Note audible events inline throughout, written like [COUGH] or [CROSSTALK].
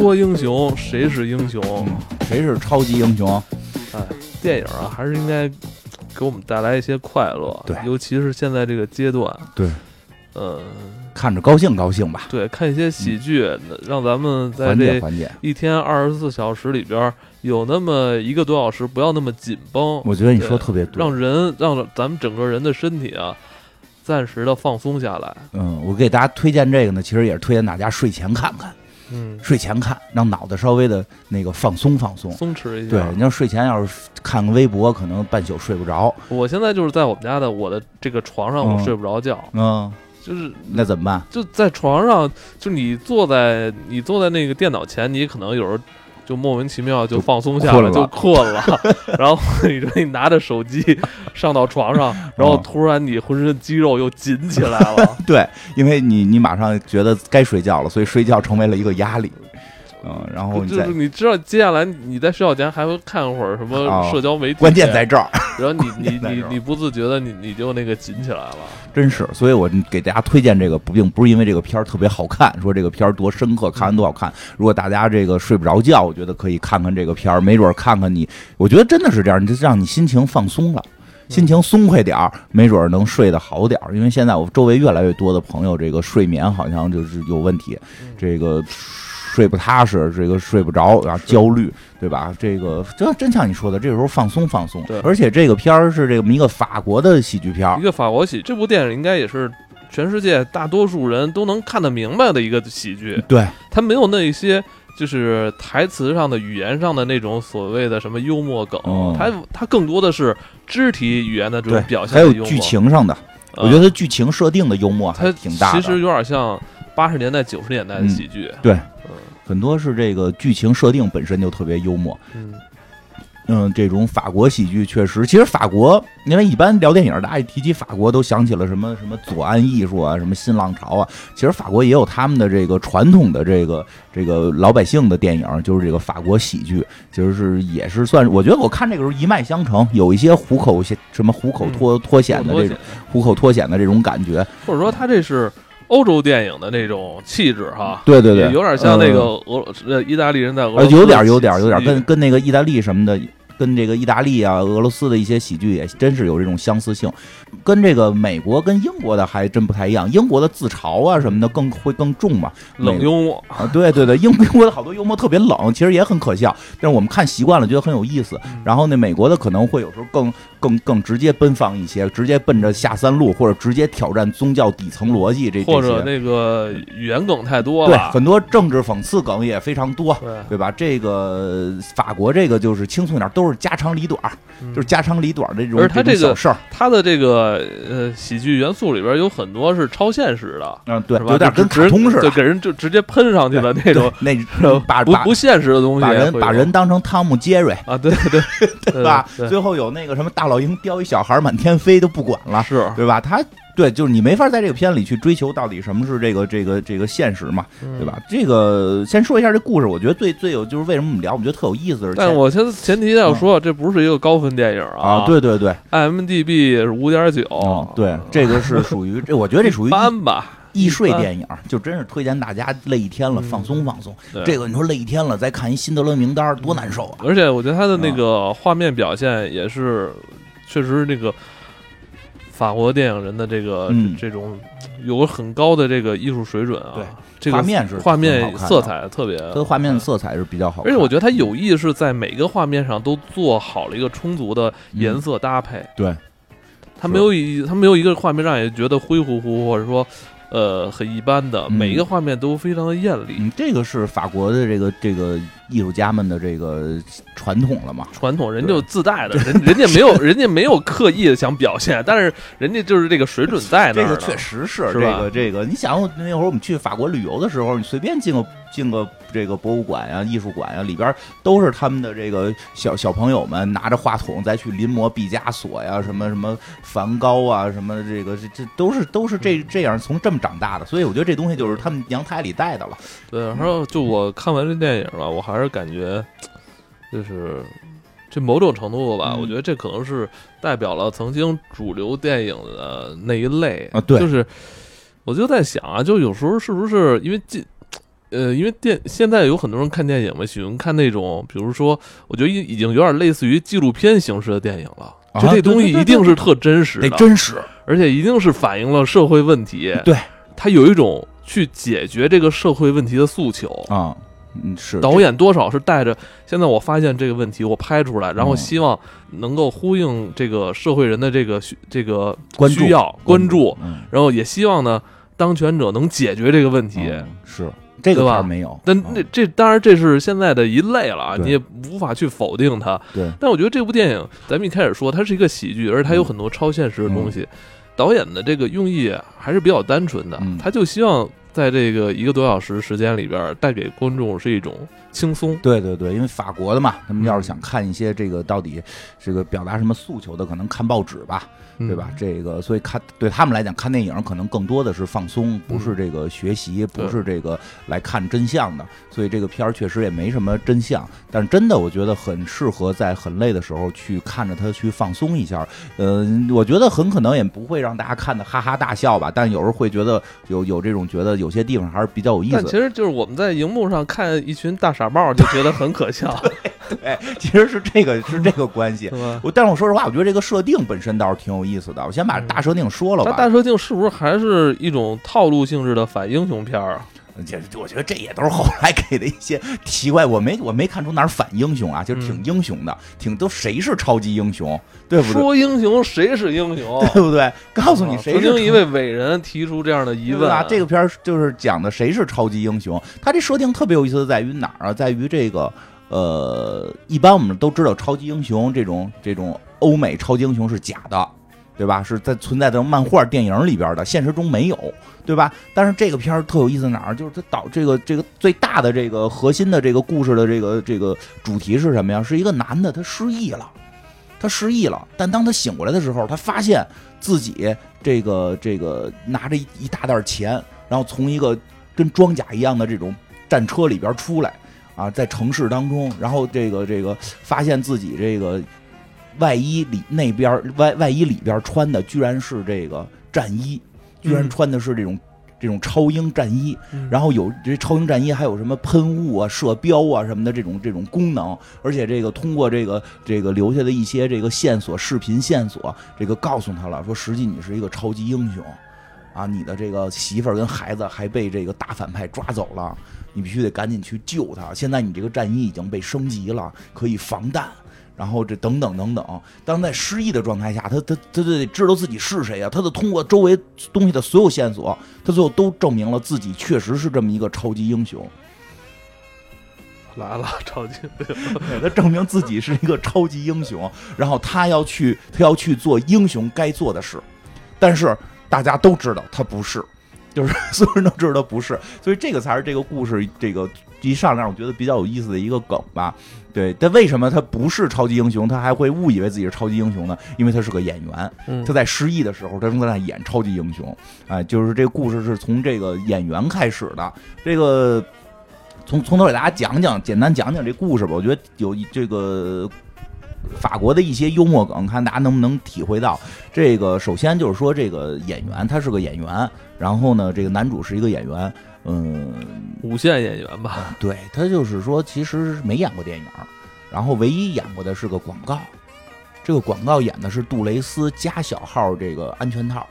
说英雄，谁是英雄？谁是超级英雄？哎，电影啊，还是应该给我们带来一些快乐。对尤其是现在这个阶段。对，呃，看着高兴高兴吧，对，看一些喜剧，让咱们在这。一天二十四小时里边有那么一个多小时，不要那么紧绷，我觉得你说特别对。让人让咱们整个人的身体啊，暂时的放松下来。嗯，我给大家推荐这个呢，其实也是推荐大家睡前看看，嗯，睡前看，让脑袋稍微的那个放松放松。松弛一对，下。你要睡前要是看个微博，可能半宿睡不着。我现在就是在我们家的我的这个床上，我嗯睡不着觉，嗯，就是那怎么办？就在床上，就你坐在你坐在那个电脑前，你可能有时候就莫名其妙就就放松下来，困了就困了。[LAUGHS] 然后你说你拿着手机上到床上，[LAUGHS] 然后嗯突然你浑身肌肉又紧起来了。[LAUGHS] 对，因为你你马上觉得该睡觉了，所以睡觉成为了一个压力。嗯，然后就是你知道，接下来你在睡觉前还会看会儿什么哦社交媒体，关键在这儿，然后你你你你不自觉的你你就那个紧起来了。真是，所以我给大家推荐这个，不并不是因为这个片儿特别好看，说这个片儿多深刻，看完多好看。如果大家这个睡不着觉，我觉得可以看看这个片儿，没准儿看看你，我觉得真的是这样，你就让你心情放松了。心情松快点儿，没准儿能睡得好点儿。因为现在我周围越来越多的朋友，这个睡眠好像就是有问题，嗯这个睡不踏实，这个睡不着，然后焦虑，对吧？这个这真像你说的，这时候放松放松对。而且这个片儿是这么一个法国的喜剧片儿一，个法国喜，这部电影应该也是全世界大多数人都能看得明白的一个喜剧。对，它没有那一些就是台词上的、语言上的那种所谓的什么幽默梗，哦它它更多的是肢体语言的这种表现还有。剧情上的，呃，我觉得剧情设定的幽默还它挺大的。其实有点像八十年代、九十年代的喜剧。对嗯很多是这个剧情设定本身就特别幽默。嗯，嗯，这种法国喜剧确实，其实法国，因为一般聊电影，大家一提起法国都想起了什么什么左岸艺术啊，什么新浪潮啊。其实法国也有他们的这个传统的这个这个老百姓的电影，就是这个法国喜剧，其实是也是算，我觉得我看这个时候一脉相承，有一些虎口什么虎口脱脱险的这种虎口脱险的这种感觉。或者说他这是欧洲电影的那种气质哈。对对对，有点像那个呃俄呃意大利人在俄呃，罗斯有点有点有点跟跟那个意大利什么的，跟这个意大利啊、俄罗斯的一些喜剧也真是有这种相似性，跟这个美国跟英国的还真不太一样。英国的自嘲啊什么的更会更重嘛，冷幽默。[LAUGHS] 啊，对对对，英英国的好多幽默特别冷，其实也很可笑，但是我们看习惯了，觉得很有意思。然后那，美国的可能会有时候更更更直接奔放一些，直接奔着下三路，或者直接挑战宗教底层逻辑这或。者那个语言梗太多了对，了，很多政治讽刺梗也非常多。对，对吧？这个法国这个就是轻松一点，都是家长里短就是家长里短儿的这种而他这个这种小事儿。它的这个呃喜剧元素里边有很多是超现实的，嗯，对，有点跟直卡通似的。就给人就直接喷上去的那种，那把 [LAUGHS] 把不不现实的东西把人把人当成汤姆杰瑞，啊，对对对 [LAUGHS] 对吧？对最后有那个什么大老鹰叼一小孩满天飞都不管了，是，对吧？他对，就是你没法在这个片里去追求到底什么是这个这个这个现实嘛，对对吧？？这个先说一下这故事，我觉得最最有就是为什么我们聊，我们觉得特有意思的是，但我先前提要说，这不是一个高分电影啊，对对对，，IMDB 是五点九哦，，对，这个是属于这，我觉得这属于一般吧，易睡电影，就真是推荐大家累一天了，嗯放松放松。对这个你说累一天了，再看一辛德勒名单，多难受啊！而且我觉得他的那个画面表现也是，确实这个法国电影人的这个、嗯这种有很高的这个艺术水准啊。对，这个画面是画面色彩特别，它的画面色彩是比较好看，而且我觉得他有意是在每个画面上都做好了一个充足的嗯颜色搭配。对，他没有一他没有一个画面让你觉得灰乎乎，或者说呃很一般的，嗯每一个画面都非常的艳丽。嗯，这个是法国的这个这个艺术家们的这个传统了嘛？传统人就自带的，人 [LAUGHS] 人家没有人家没有刻意的想表现，但是人家就是这个水准在那儿呢。这个确实是这是吧？个这个，你想那会儿我们去法国旅游的时候，你随便进个进个这个博物馆呀、艺术馆呀，里边都是他们的这个小小朋友们拿着话筒再去临摹毕加索呀、什么什么梵高啊、什么这个这这都是都是这这样从这么长大的，所以我觉得这东西就是他们娘胎里带的了。对，然后就我看完这电影了，我还是感觉，就是这某种程度吧，嗯我觉得这可能是代表了曾经主流电影的那一类啊对就是我就在想啊，就有时候是不是因为近呃，因为电现在有很多人看电影嘛，喜欢看那种，比如说，我觉得已已经有点类似于纪录片形式的电影了。啊就这东西对对对一定是特真实得的，真实，而且一定是反映了社会问题。对，它有一种去解决这个社会问题的诉求。啊，嗯，是导演多少是带着现在我发现这个问题，我拍出来，然后嗯希望能够呼应这个社会人的这个需这个需要关注，嗯，然后也希望呢当权者能解决这个问题。嗯是这个对吧没有，但嗯那这当然这是现在的一类了啊，你也无法去否定它。对但我觉得这部电影，咱们一开始说它是一个喜剧，而且它有很多超现实的东西。导演的这个用意还是比较单纯的，嗯他就希望在这个一个多小时时间里边，带给观众是一种轻松。对对对，因为法国的嘛，他们要是想看一些这个到底这个表达什么诉求的，可能看报纸吧，对吧？嗯？这个所以看对他们来讲，看电影可能更多的是放松，不嗯是这个学习，不是这个来看真相的。所以这个片儿确实也没什么真相，但是真的我觉得很适合在很累的时候去看着它去放松一下。嗯、我觉得很可能也不会让大家看的哈哈大笑吧，但有时候会觉得有有这种觉得有些地方还是比较有意思但其。实就是我们在荧幕上看一群大傻帽，就觉得很可笑，[LAUGHS] [LAUGHS] 哎，其实是这个是这个关系。[LAUGHS] 我但是我说实话，我觉得这个设定本身倒是挺有意思的。我先把大设定说了吧。它大设定是不是还是一种套路性质的反英雄片儿啊？这我觉得这也都是后来给的一些奇怪，我没我没看出哪儿反英雄啊，就是挺英雄的，挺都谁是超级英雄，对不对？说英雄谁是英雄？[LAUGHS] 对不对？告诉你啊谁是曾经一位伟人提出这样的疑问啊，这个片儿就是讲的谁是超级英雄。他这设定特别有意思的，在于哪儿啊？在于这个呃，一般我们都知道超级英雄这种这种欧美超级英雄是假的，对吧？是在存在的漫画电影里边的，现实中没有，对吧？但是这个片儿特有意思哪儿？就是它导这个这个最大的这个核心的这个故事的这个这个主题是什么呀？是一个男的他失忆了。他失忆了，但当他醒过来的时候，他发现自己这个这个拿着一一大袋钱，然后从一个跟装甲一样的这种战车里边出来，啊，在城市当中，然后这个这个发现自己这个外衣里那边外外衣里边穿的居然是这个战衣，居然嗯穿的是这种。这种超英战衣，嗯然后有这超英战衣还有什么喷雾啊、射标啊什么的这种这种功能，而且这个通过这个这个留下的一些这个线索、视频线索，这个告诉他了，说实际你是一个超级英雄，啊，你的这个媳妇儿跟孩子还被这个大反派抓走了，你必须得赶紧去救他。现在你这个战衣已经被升级了，可以防弹。然后这等等等等，当在失忆的状态下，他他他得知道自己是谁啊，他得通过周围东西的所有线索，他最后都证明了自己确实是这么一个超级英雄。来了，超级对他证明自己是一个超级英雄，然后他要去，他要去做英雄该做的事，但是大家都知道他不是，就是 [LAUGHS] 所有人都知道他不是，所以这个才是这个故事这个一上来我觉得比较有意思的一个梗吧。对，但为什么他不是超级英雄，他还会误以为自己是超级英雄呢？因为他是个演员，嗯他在失忆的时候，他正在演超级英雄，哎，就是这个故事是从这个演员开始的，这个从从头给大家讲讲，简单讲讲这故事吧。我觉得有这个法国的一些幽默梗，看大家能不能体会到。这个首先就是说，这个演员他是个演员，然后呢，这个男主是一个演员，嗯，无线演员吧，对他就是说，其实没演过电影，然后唯一演过的是个广告。这个广告演的是杜蕾斯加小号这个安全套，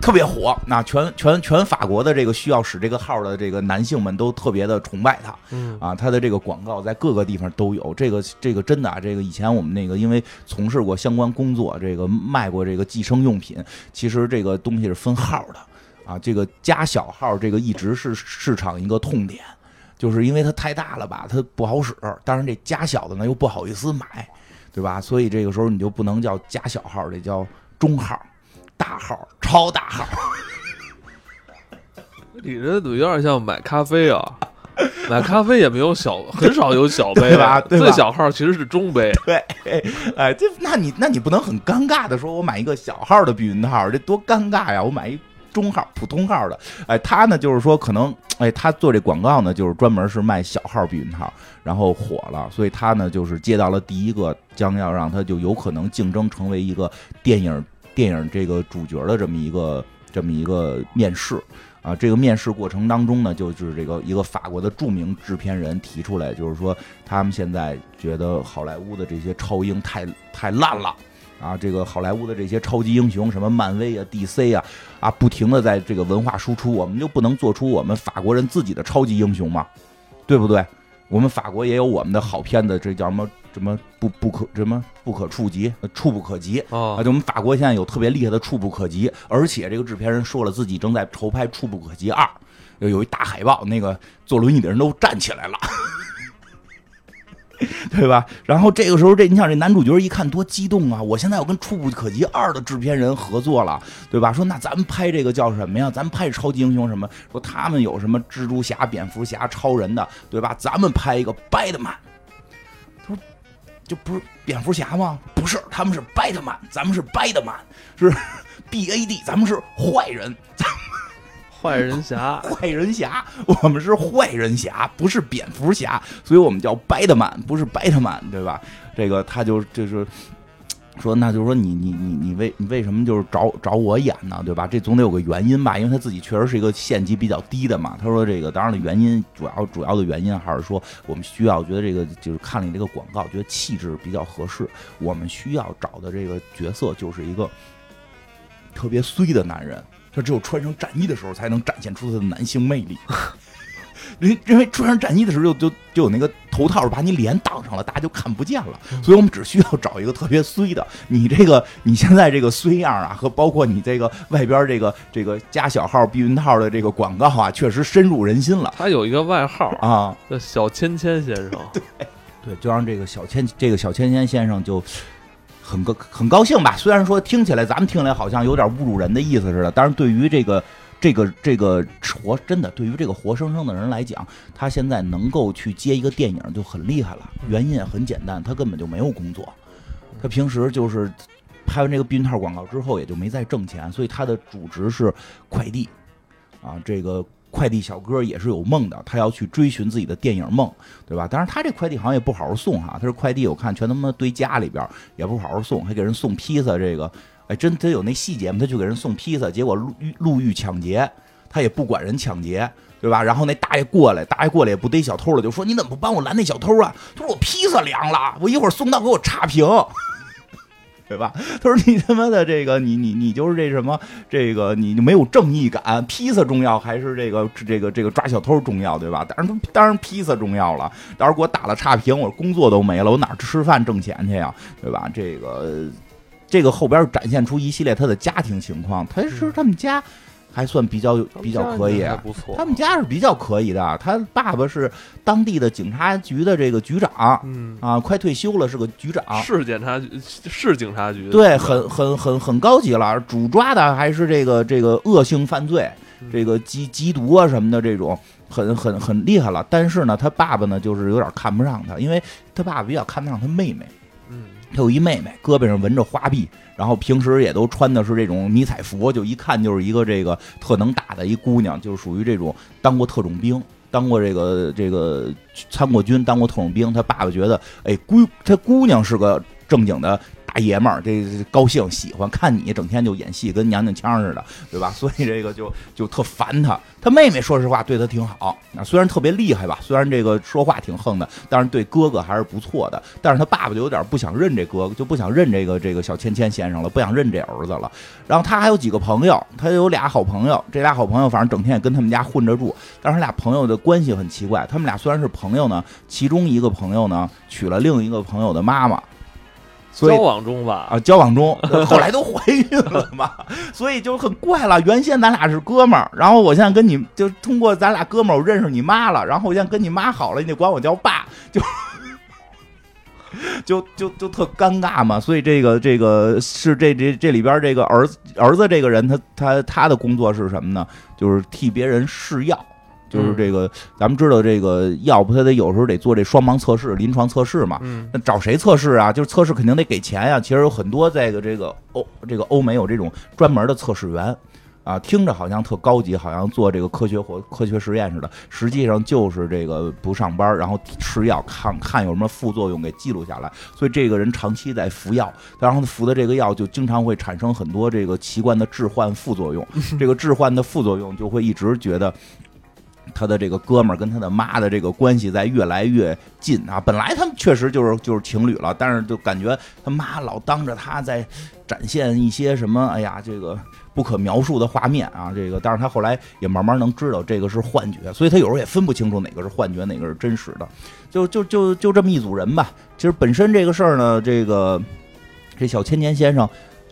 特别火。那全全全法国的这个需要使这个号的这个男性们都特别的崇拜他嗯啊。他的这个广告在各个地方都有。这个这个真的啊，这个以前我们那个因为从事过相关工作，这个卖过这个计生用品，其实这个东西是分号的。啊，这个加小号这个一直是市场一个痛点，就是因为它太大了吧，它不好使。当然这加小的呢又不好意思买，对吧？所以这个时候你就不能叫加小号，得叫中号、大号、超大号。[LAUGHS] 你这有点像买咖啡啊，[LAUGHS] 买咖啡也没有小，[LAUGHS] 很少有小杯吧？对吧？最小号其实是中杯，对，哎，这那你那你不能很尴尬的说，我买一个小号的避孕套，这多尴尬呀！我买一中号、普通号的，哎，他呢就是说可能，哎，他做这广告呢，就是专门是卖小号避孕套，然后火了，所以他呢就是接到了第一个将要让他就有可能竞争成为一个电影电影这个主角的这么一个这么一个面试。啊，这个面试过程当中呢，就是这个一个法国的著名制片人提出来，就是说他们现在觉得好莱坞的这些超英太太烂了。啊，这个好莱坞的这些超级英雄，什么漫威啊、DC 啊，啊，不停的在这个文化输出，我们就不能做出我们法国人自己的超级英雄吗？对不对？我们法国也有我们的好片子，这叫什么什么不不可什么不可触及，触不可及啊！就我们法国现在有特别厉害的触不可及，而且这个制片人说了，自己正在筹拍《触不可及二》，有一大海报，那个坐轮椅的人都站起来了。[LAUGHS] 对吧？然后这个时候，这你想，这男主角一看多激动啊！我现在要跟《触不可及二》的制片人合作了，对吧？说那咱们拍这个叫什么呀？咱们拍超级英雄什么？说他们有什么蜘蛛侠、蝙蝠侠、超人的，对吧？咱们拍一个 Batman。就不是蝙蝠侠吗？不是，他们是 Batman，咱们是 Batman，是 B A D，咱们是坏人。咱坏人侠，[LAUGHS] 坏人侠，我们是坏人侠，不是蝙蝠侠，所以我们叫 Batman，，不是 Batman，，对吧？这个他就就是说，那就是说你你你你为你为什么就是找找我演呢？对吧？这总得有个原因吧？因为他自己确实是一个县级比较低的嘛。他说这个当然了原因，主要主要的原因还是说我们需要觉得这个就是看了你这个广告，觉得气质比较合适。我们需要找的这个角色就是一个特别衰的男人。他只有穿上战衣的时候，才能展现出他的男性魅力。[LAUGHS] 因因为穿上战衣的时候，就就就有那个头套把你脸挡上了，大家就看不见了。所以我们只需要找一个特别衰的。你这个你现在这个衰样啊，和包括你这个外边这个这个加小号避孕套的这个广告啊，确实深入人心了。他有一个外号啊，叫小芊芊先生。[LAUGHS] 对对，就让这个小芊这个小芊芊先生就。很高很高兴吧，虽然说听起来咱们听来好像有点侮辱人的意思似的，但是对于这个这个这个活真的，对于这个活生生的人来讲，他现在能够去接一个电影就很厉害了。原因也很简单，他根本就没有工作，他平时就是拍完这个避孕套广告之后也就没再挣钱，所以他的主职是快递啊，这个。快递小哥也是有梦的，他要去追寻自己的电影梦，对吧？当然，他这快递好像也不好好送哈，他这快递我看全他妈堆家里边，也不好好送，还给人送披萨。这个，哎，真他有那细节吗？他去给人送披萨，结果路路遇抢劫，他也不管人抢劫，对吧？然后那大爷过来，大爷过来也不逮小偷了，就说你怎么不帮我拦那小偷啊？他说我披萨凉了，我一会儿送到给我差评。[LAUGHS] 对吧？他说：“你他妈的这个，你你你就是这什么？这个你就没有正义感。披萨重要还是这个这个这个抓小偷重要？对吧？当然当然披萨重要了。到时候给我打了差评，我工作都没了，我哪吃饭挣钱去呀？对吧？这个这个后边展现出一系列他的家庭情况。他是他们家。”还算比较比较可以，不错。他们家是比较可以的，他爸爸是当地的警察局的这个局长，嗯啊，快退休了，是个局长，是检察局，是警察局，对，很很很很高级了。主抓的还是这个这个恶性犯罪，这个缉缉毒啊什么的这种，很很很厉害了。但是呢，他爸爸呢就是有点看不上他，因为他爸爸比较看不上他妹妹。他有一妹妹，胳膊上纹着花臂，然后平时也都穿的是这种迷彩服，就一看就是一个这个特能打的一姑娘，就是属于这种当过特种兵，当过这个这个参过军，当过特种兵。他爸爸觉得，哎，姑他姑娘是个正经的。大爷们儿，这高兴喜欢看你，整天就演戏，跟娘娘腔似的，对吧？[LAUGHS] 所以这个就就特烦他。他妹妹说实话对他挺好，啊，虽然特别厉害吧，虽然这个说话挺横的，但是对哥哥还是不错的。但是他爸爸就有点不想认这哥哥，就不想认这个这个小芊芊先生了，不想认这儿子了。然后他还有几个朋友，他有俩好朋友，这俩好朋友反正整天也跟他们家混着住。但是他俩朋友的关系很奇怪，他们俩虽然是朋友呢，其中一个朋友呢娶了另一个朋友的妈妈。交往中吧，啊，交往中，[LAUGHS] 后来都怀孕了嘛，[LAUGHS] 所以就很怪了。原先咱俩是哥们儿，然后我现在跟你就通过咱俩哥们儿，我认识你妈了，然后我现在跟你妈好了，你得管我叫爸，[LAUGHS] 就就就就特尴尬嘛。所以这个这个是这这这里边这个儿子儿子这个人，他他他的工作是什么呢？就是替别人试药。就是这个，咱们知道这个药不，他得有时候得做这双盲测试、临床测试嘛。那找谁测试啊？就是测试肯定得给钱呀。其实有很多这个这个欧这个欧美有这种专门的测试员。啊，听着好像特高级，好像做这个科学活科学实验似的，实际上就是这个不上班，然后吃药看看有什么副作用给记录下来。所以这个人长期在服药，然后服的这个药就经常会产生很多这个奇怪的致幻副作用。[LAUGHS] 这个致幻的副作用就会一直觉得。他的这个哥们儿跟他的妈的这个关系在越来越近啊！本来他们确实就是就是情侣了，但是就感觉他妈老当着他在展现一些什么，哎呀，这个不可描述的画面啊！这个，但是他后来也慢慢能知道这个是幻觉，所以他有时候也分不清楚哪个是幻觉，哪个是真实的。就就就就这么一组人吧。其实本身这个事儿呢，这个这小千年先生。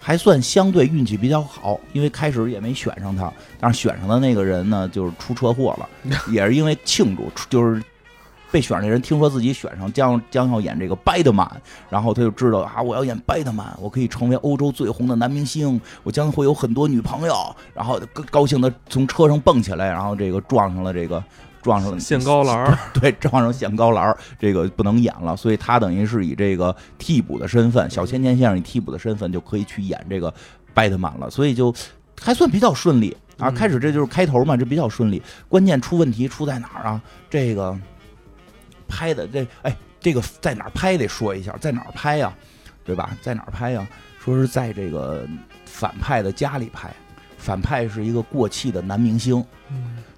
还算相对运气比较好，因为开始也没选上他，但是选上的那个人呢，就是出车祸了，[LAUGHS] 也是因为庆祝，就是被选上的人听说自己选上将将要演这个拜德曼，然后他就知道啊，我要演拜德曼，我可以成为欧洲最红的男明星，我将会有很多女朋友，然后高高兴的从车上蹦起来，然后这个撞上了这个。撞上了限高栏 [LAUGHS] 对，撞上限高栏这个不能演了，所以他等于是以这个替补的身份，小千千先生以替补的身份就可以去演这个拜特曼了，所以就还算比较顺利啊。开始这就是开头嘛，这比较顺利。关键出问题出在哪儿啊？这个拍的这哎，这个在哪儿拍得说一下，在哪儿拍呀？对吧？在哪儿拍呀？说是在这个反派的家里拍，反派是一个过气的男明星。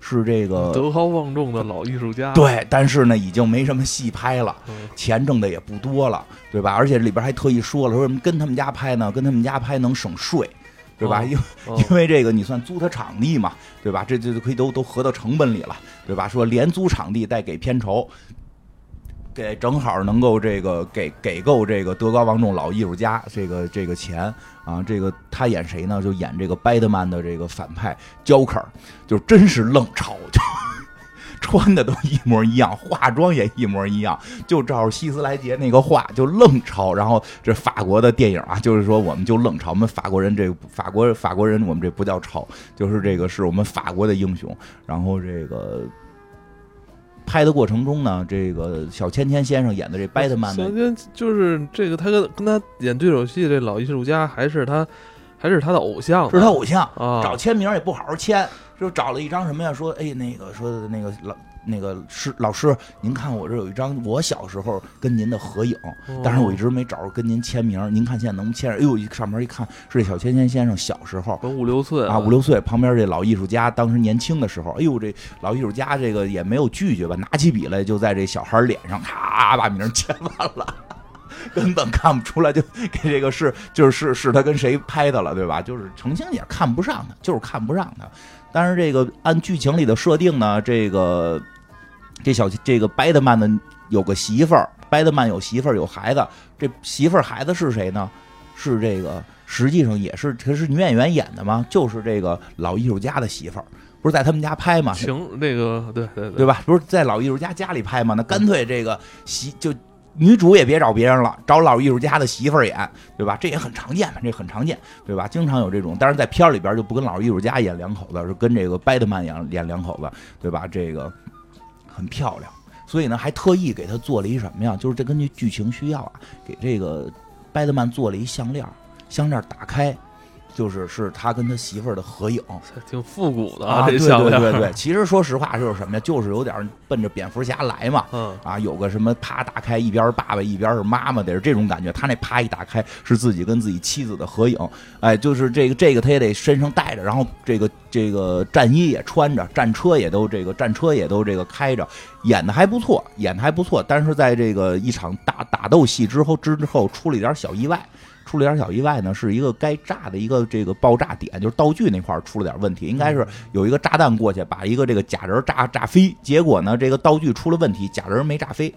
是这个德高望重的老艺术家，对，但是呢，已经没什么戏拍了，钱挣的也不多了，对吧？而且里边还特意说了，说什么跟他们家拍呢？跟他们家拍能省税，对吧？因 [LAUGHS] 因为这个你算租他场地嘛，对吧？这这就可以都都合到成本里了，对吧？说连租场地带给片酬。给正好能够这个给给够这个德高望重老艺术家这个这个钱啊，这个他演谁呢？就演这个拜德曼的这个反派 Joker，就真是愣抄，就穿的都一模一样，化妆也一模一样，就照希斯莱杰那个画就愣抄。然后这法国的电影啊，就是说我们就愣抄，我们法国人这法国法国人我们这不叫抄，就是这个是我们法国的英雄。然后这个。拍的过程中呢，这个小千千先生演的这拜特曼，小千就是这个他跟跟他演对手戏这老艺术家，还是他还是他的偶像，是他偶像啊，找签名也不好好签，就找了一张什么呀？说哎，那个说的那个老。那个师老师，您看我这有一张我小时候跟您的合影，但是我一直没找着跟您签名。您看现在能签上？哎呦，一上面一看是这小千千先生小时候，五六岁啊，五六岁。旁边这老艺术家当时年轻的时候，哎呦，这老艺术家这个也没有拒绝吧，拿起笔来就在这小孩脸上咔把名签完了，[LAUGHS] 根本看不出来，就给这个是就是是他跟谁拍的了，对吧？就是程星也看不上他，就是看不上他。但是这个按剧情里的设定呢，这个这小这个拜德曼的有个媳妇儿，拜德曼有媳妇儿有孩子，这媳妇儿孩子是谁呢？是这个实际上也是可是女演员演的吗？就是这个老艺术家的媳妇儿，不是在他们家拍吗？行，那个对对对吧？不是在老艺术家家里拍吗？那干脆这个媳就。女主也别找别人了，找老艺术家的媳妇儿演，对吧？这也很常见嘛，这很常见，对吧？经常有这种，但是在片儿里边就不跟老艺术家演两口子，是跟这个拜德曼演演两口子，对吧？这个很漂亮，所以呢，还特意给他做了一什么呀？就是这根据剧情需要啊，给这个拜德曼做了一项链，项链打开。就是是他跟他媳妇儿的合影，挺复古的啊！对对对对，其实说实话就是什么呀？就是有点奔着蝙蝠侠来嘛。嗯啊，有个什么啪打开，一边爸爸一边是妈妈，得是这种感觉。他那啪一打开，是自己跟自己妻子的合影。哎，就是这个这个他也得身上带着，然后这个这个战衣也穿着，战车也都这个战车也都这个开着，演的还不错，演的还不错。但是在这个一场大打斗戏之后之后出了一点小意外。出了点小意外呢，是一个该炸的一个这个爆炸点，就是道具那块出了点问题，应该是有一个炸弹过去把一个这个假人炸炸飞，结果呢这个道具出了问题，假人没炸飞，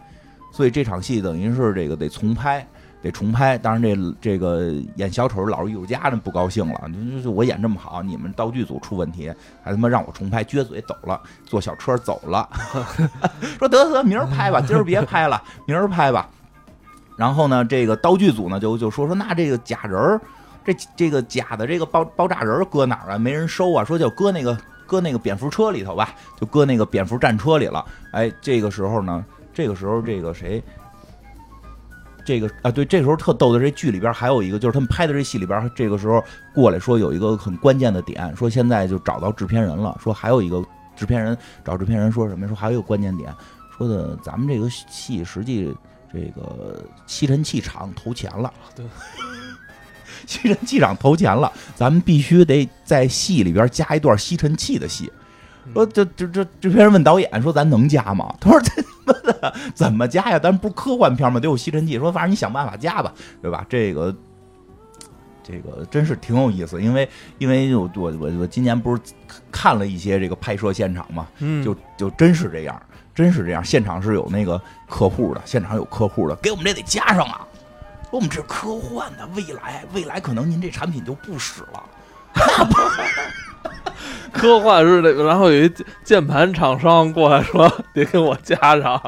所以这场戏等于是这个得重拍，得重拍。当然这这个演小丑老艺术家呢不高兴了，就就我演这么好，你们道具组出问题，还他妈让我重拍，撅嘴走了，坐小车走了，[LAUGHS] 说得得明儿拍吧，今儿别拍了，明儿拍吧。然后呢，这个道具组呢就就说说，那这个假人儿，这这个假的这个爆爆炸人搁哪儿啊？没人收啊？说就搁那个搁那个蝙蝠车里头吧，就搁那个蝙蝠战车里了。哎，这个时候呢，这个时候这个谁，这个啊，对，这时候特逗的，这剧里边还有一个，就是他们拍的这戏里边，这个时候过来说有一个很关键的点，说现在就找到制片人了，说还有一个制片人找制片人说什么？说还有一个关键点，说的咱们这个戏实际这个吸尘器厂投钱了，对，吸尘器厂投钱了，咱们必须得在戏里边加一段吸尘器的戏。说这这这制片人问导演说咱能加吗？他说这他妈的怎么加呀？咱不是科幻片吗？得有吸尘器。说反正你想办法加吧，对吧？这个这个真是挺有意思，因为因为我我我我今年不是看了一些这个拍摄现场嘛，嗯，就就真是这样，真是这样。现场是有那个客户的，现场有客户的，给我们这得加上啊。说我们这是科幻的，未来未来可能您这产品就不使了。[LAUGHS] 科幻是那个，然后有一键盘厂商过来说得给我加上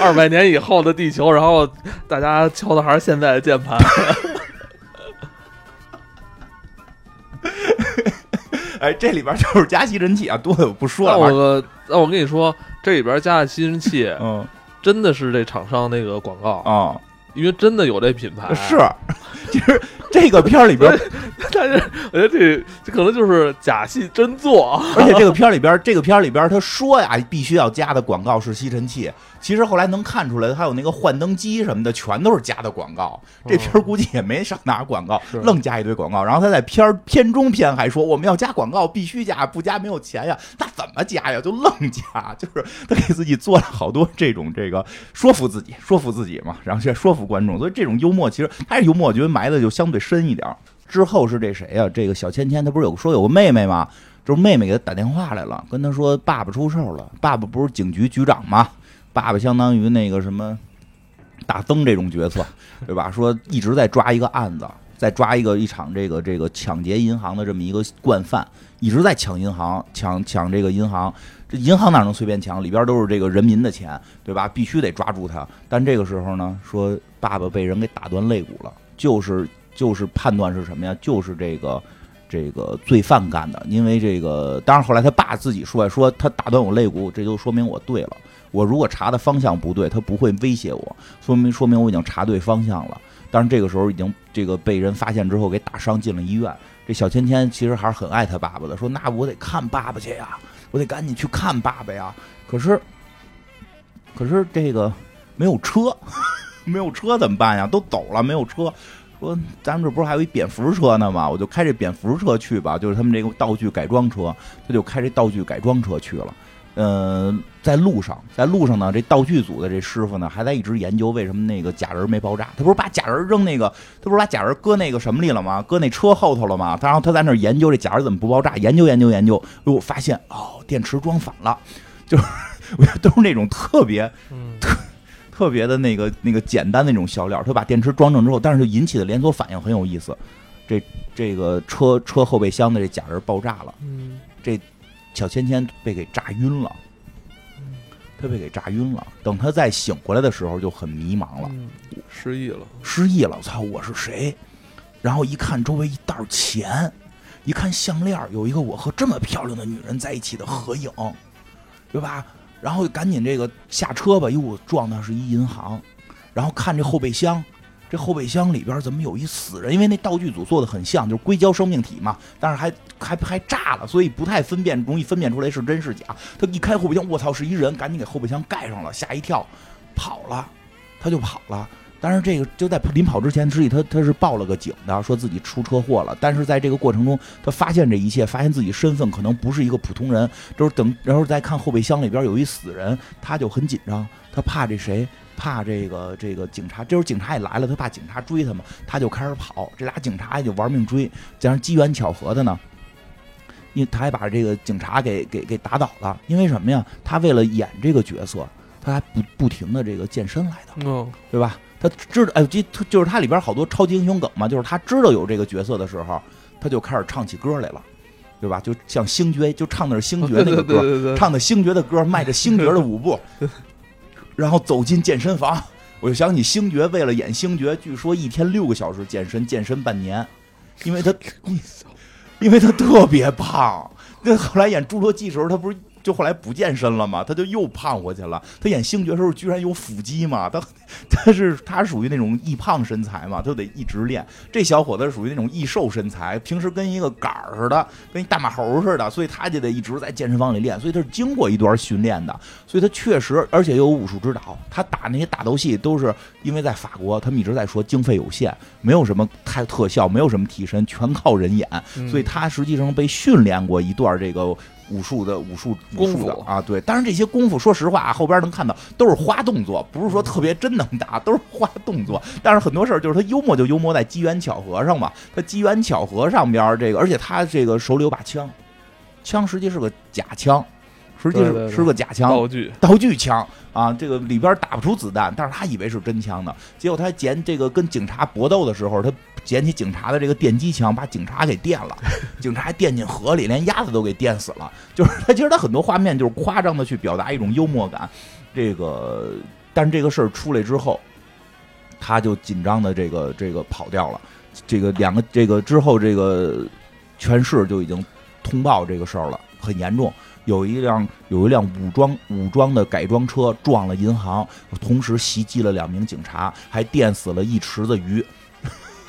二百年以后的地球，然后大家敲的还是现在的键盘。哎，这里边就是加吸尘器啊，多的我不说了。我那我跟你说，这里边加的吸尘器，嗯，真的是这厂商那个广告啊，因为真的有这品牌。是，其实这个片儿里边，[LAUGHS] 但是我觉得这这可能就是假戏真做，而且这个片儿里边，这个片儿里边他说呀，必须要加的广告是吸尘器。其实后来能看出来，还有那个幻灯机什么的，全都是加的广告。这片儿估计也没少拿广告，愣加一堆广告。然后他在片儿片中片还说我们要加广告，必须加，不加没有钱呀。他怎么加呀？就愣加，就是他给自己做了好多这种这个说服自己，说服自己嘛，然后去说服观众。所以这种幽默其实他是幽默，我觉得埋的就相对深一点。之后是这谁呀？这个小芊芊，他不是有说有个妹妹吗？就是妹妹给他打电话来了，跟他说爸爸出事了。爸爸不是警局局长吗？爸爸相当于那个什么大曾这种角色，对吧？说一直在抓一个案子，在抓一个一场这个这个抢劫银行的这么一个惯犯，一直在抢银行，抢抢这个银行。这银行哪能随便抢？里边都是这个人民的钱，对吧？必须得抓住他。但这个时候呢，说爸爸被人给打断肋骨了，就是就是判断是什么呀？就是这个这个罪犯干的。因为这个，当然后来他爸自己说，说他打断我肋骨，这就说明我对了。我如果查的方向不对，他不会威胁我，说明说明我已经查对方向了。但是这个时候已经这个被人发现之后给打伤进了医院。这小芊芊其实还是很爱他爸爸的，说那我得看爸爸去呀，我得赶紧去看爸爸呀。可是 [LAUGHS] 可是这个没有车，没有车怎么办呀？都走了，没有车。说咱们这不是还有一蝙蝠车呢吗？我就开这蝙蝠车去吧，就是他们这个道具改装车，他就开这道具改装车去了。嗯，在路上，在路上呢，这道具组的这师傅呢，还在一直研究为什么那个假人没爆炸。他不是把假人扔那个，他不是把假人搁那个什么里了吗？搁那车后头了吗？然后他在那研究这假人怎么不爆炸，研究研究研究，哟，发现哦，电池装反了，就是 [LAUGHS] 我觉得都是那种特别特特别的那个那个简单那种小料。他把电池装正之后，但是就引起的连锁反应很有意思。这这个车车后备箱的这假人爆炸了，嗯，这。小芊芊被给炸晕了，他被给炸晕了。等他再醒过来的时候，就很迷茫了，失忆了，失忆了。操，我是谁？然后一看周围一袋钱，一看项链，有一个我和这么漂亮的女人在一起的合影，对吧？然后赶紧这个下车吧，哟，撞的是一银行。然后看这后备箱。这后备箱里边怎么有一死人？因为那道具组做的很像，就是硅胶生命体嘛，但是还还还炸了，所以不太分辨，容易分辨出来是真是假。他一开后备箱，我操，是一人，赶紧给后备箱盖上了，吓一跳，跑了，他就跑了。但是这个就在临跑之前，实际他他是报了个警的，说自己出车祸了。但是在这个过程中，他发现这一切，发现自己身份可能不是一个普通人，就是等，然后再看后备箱里边有一死人，他就很紧张，他怕这谁。怕这个这个警察，这时候警察也来了，他怕警察追他嘛，他就开始跑。这俩警察也就玩命追，加上机缘巧合的呢，因为他还把这个警察给给给打倒了。因为什么呀？他为了演这个角色，他还不不停的这个健身来的，嗯，对吧？他知道，哎，就就是他里边好多超级英雄梗嘛，就是他知道有这个角色的时候，他就开始唱起歌来了，对吧？就像星爵，就唱的是星爵那个歌，唱的星爵的歌，迈 [LAUGHS] 着星爵的舞步。然后走进健身房，我就想起星爵为了演星爵，据说一天六个小时健身，健身半年，因为他，[LAUGHS] 因为他特别胖。那后来演侏罗纪时候，他不是就后来不健身了嘛，他就又胖回去了。他演星爵的时候居然有腹肌嘛，他 [LAUGHS] 他是他属于那种易胖身材嘛，就得一直练。这小伙子属于那种易瘦身材，平时跟一个杆儿似的，跟一大马猴似的，所以他就得一直在健身房里练。所以他是经过一段训练的，所以他确实而且又有武术指导。他打那些打斗戏都是因为在法国，他们一直在说经费有限，没有什么太特效，没有什么替身，全靠人演，所以他实际上被训练过一段这个。武术的武术武术的啊，对，当然这些功夫，说实话啊，后边能看到都是花动作，不是说特别真能打，都是花动作。[LAUGHS] 但是很多事儿就是他幽默，就幽默在机缘巧合上嘛。他机缘巧合上边这个，而且他这个手里有把枪，枪实际是个假枪，实际是是个假枪，道具道具枪啊，这个里边打不出子弹，但是他以为是真枪呢。结果他捡这个跟警察搏斗的时候，他。捡起警察的这个电击枪，把警察给电了，[LAUGHS] 警察还电进河里，连鸭子都给电死了。就是他，其实他很多画面就是夸张的去表达一种幽默感。这个，但是这个事儿出来之后，他就紧张的这个这个跑掉了。这个两个这个之后，这个全市就已经通报这个事儿了，很严重。有一辆有一辆武装武装的改装车撞了银行，同时袭击了两名警察，还电死了一池子鱼。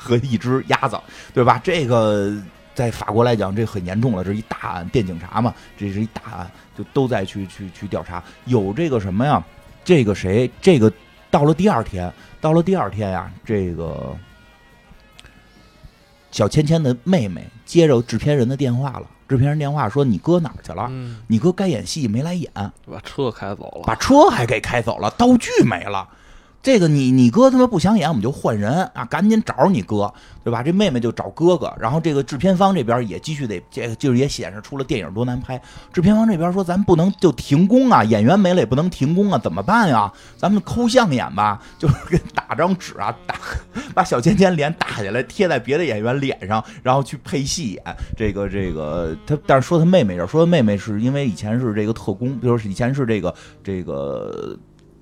和一只鸭子，对吧？这个在法国来讲，这很严重了，这是一大案，电警察嘛，这是一大案，就都在去去去调查。有这个什么呀？这个谁？这个到了第二天，到了第二天呀，这个小芊芊的妹妹接着制片人的电话了。制片人电话说：“你哥哪儿去了？你哥该演戏没来演，把车开走了，把车还给开走了，道具没了。”这个你你哥他妈不想演，我们就换人啊！赶紧找你哥，对吧？这妹妹就找哥哥，然后这个制片方这边也继续得，这个就是也显示出了电影多难拍。制片方这边说，咱不能就停工啊，演员没了也不能停工啊，怎么办呀？咱们抠像演吧，就是给打张纸啊，打把小芊芊脸打下来，贴在别的演员脸上，然后去配戏演。这个这个他，但是说他妹妹这说他妹妹是因为以前是这个特工，比如以前是这个这个。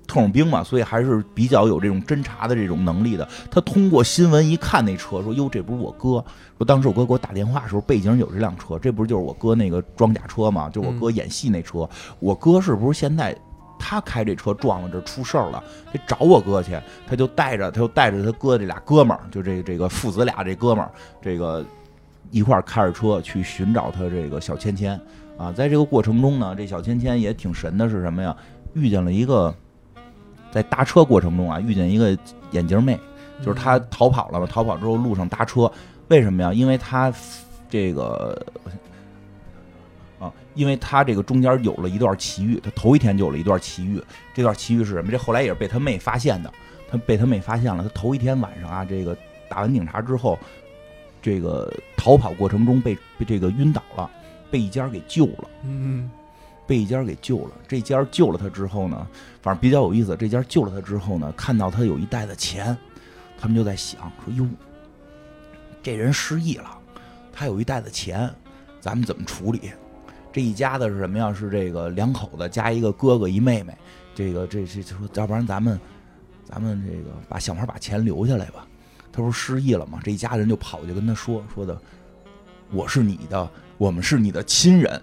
特种兵嘛，所以还是比较有这种侦查的这种能力的。他通过新闻一看那车，说：“哟，这不是我哥。”说当时我哥给我打电话的时候，背景有这辆车，这不是就是我哥那个装甲车吗？就我哥演戏那车。我哥是不是现在他开这车撞了，这出事儿了，得找我哥去。他就带着，他就带着他哥这俩哥们儿，就这这个父子俩这哥们儿，这个一块儿开着车去寻找他这个小芊芊啊。在这个过程中呢，这小芊芊也挺神的，是什么呀？遇见了一个。在搭车过程中啊，遇见一个眼镜妹，就是他逃跑了嘛。逃跑之后路上搭车，为什么呀？因为他这个啊，因为他这个中间有了一段奇遇，他头一天就有了一段奇遇。这段奇遇是什么？这后来也是被他妹发现的。他被他妹发现了，他头一天晚上啊，这个打完警察之后，这个逃跑过程中被被这个晕倒了，被一家给救了。嗯。被一家给救了，这家救了他之后呢，反正比较有意思。这家救了他之后呢，看到他有一袋子钱，他们就在想说：“哟，这人失忆了，他有一袋子钱，咱们怎么处理？”这一家子是什么呀？是这个两口子加一个哥哥一妹妹。这个这这就说，要不然咱们咱们这个把想法把钱留下来吧。他不是失忆了吗？这一家人就跑去跟他说说的：“我是你的，我们是你的亲人。”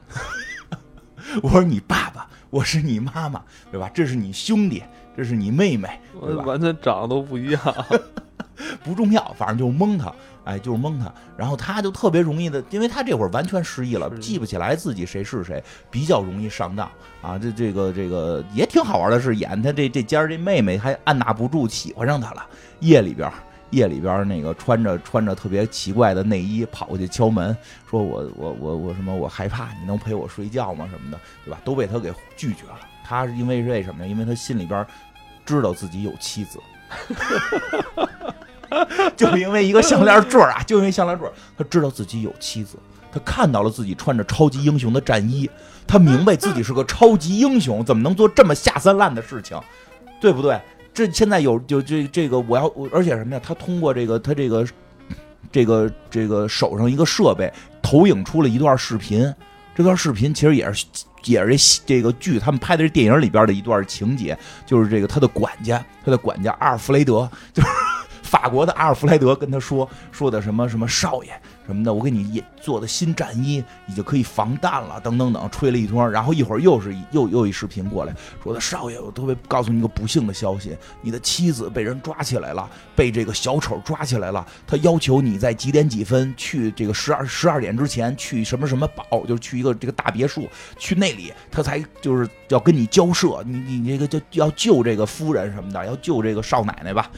我说你爸爸，我是你妈妈，对吧？这是你兄弟，这是你妹妹，对吧？[LAUGHS] 完全长得都不一样，[LAUGHS] 不重要，反正就蒙他，哎，就是蒙他。然后他就特别容易的，因为他这会儿完全失忆了，记不起来自己谁是谁，比较容易上当啊。这这个这个也挺好玩的，是演他这这尖儿这妹妹还按捺不住喜欢上他了，夜里边。夜里边那个穿着穿着特别奇怪的内衣跑过去敲门，说我我我我什么我害怕，你能陪我睡觉吗？什么的，对吧？都被他给拒绝了。他是因为为什么呀？因为他心里边知道自己有妻子，[LAUGHS] 就因为一个项链坠啊，就因为项链坠，他知道自己有妻子，他看到了自己穿着超级英雄的战衣，他明白自己是个超级英雄，怎么能做这么下三滥的事情，对不对？这现在有就这这个我要而且什么呀？他通过这个他这个这个这个手上一个设备投影出了一段视频，这段视频其实也是也是这这个剧他们拍的这电影里边的一段情节，就是这个他的管家他的管家阿尔弗雷德，就是法国的阿尔弗莱德跟他说说的什么什么少爷什么的，我给你做的新战衣已经可以防弹了，等等等，吹了一通。然后一会儿又是又又一视频过来，说的少爷，我特别告诉你一个不幸的消息，你的妻子被人抓起来了，被这个小丑抓起来了。他要求你在几点几分去这个十二十二点之前去什么什么堡，就是去一个这个大别墅，去那里他才就是要跟你交涉，你你这个就要救这个夫人什么的，要救这个少奶奶吧。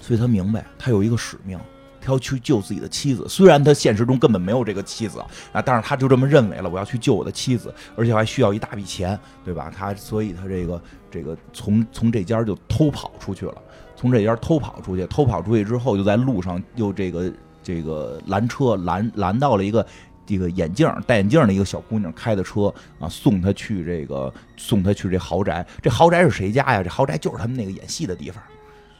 所以他明白，他有一个使命。他要去救自己的妻子，虽然他现实中根本没有这个妻子啊，但是他就这么认为了。我要去救我的妻子，而且还需要一大笔钱，对吧？他所以他这个这个从从这家就偷跑出去了，从这家偷跑出去，偷跑出去之后就在路上又这个这个拦车拦拦到了一个这个眼镜戴眼镜的一个小姑娘开的车啊，送他去这个送他去这豪宅。这豪宅是谁家呀？这豪宅就是他们那个演戏的地方，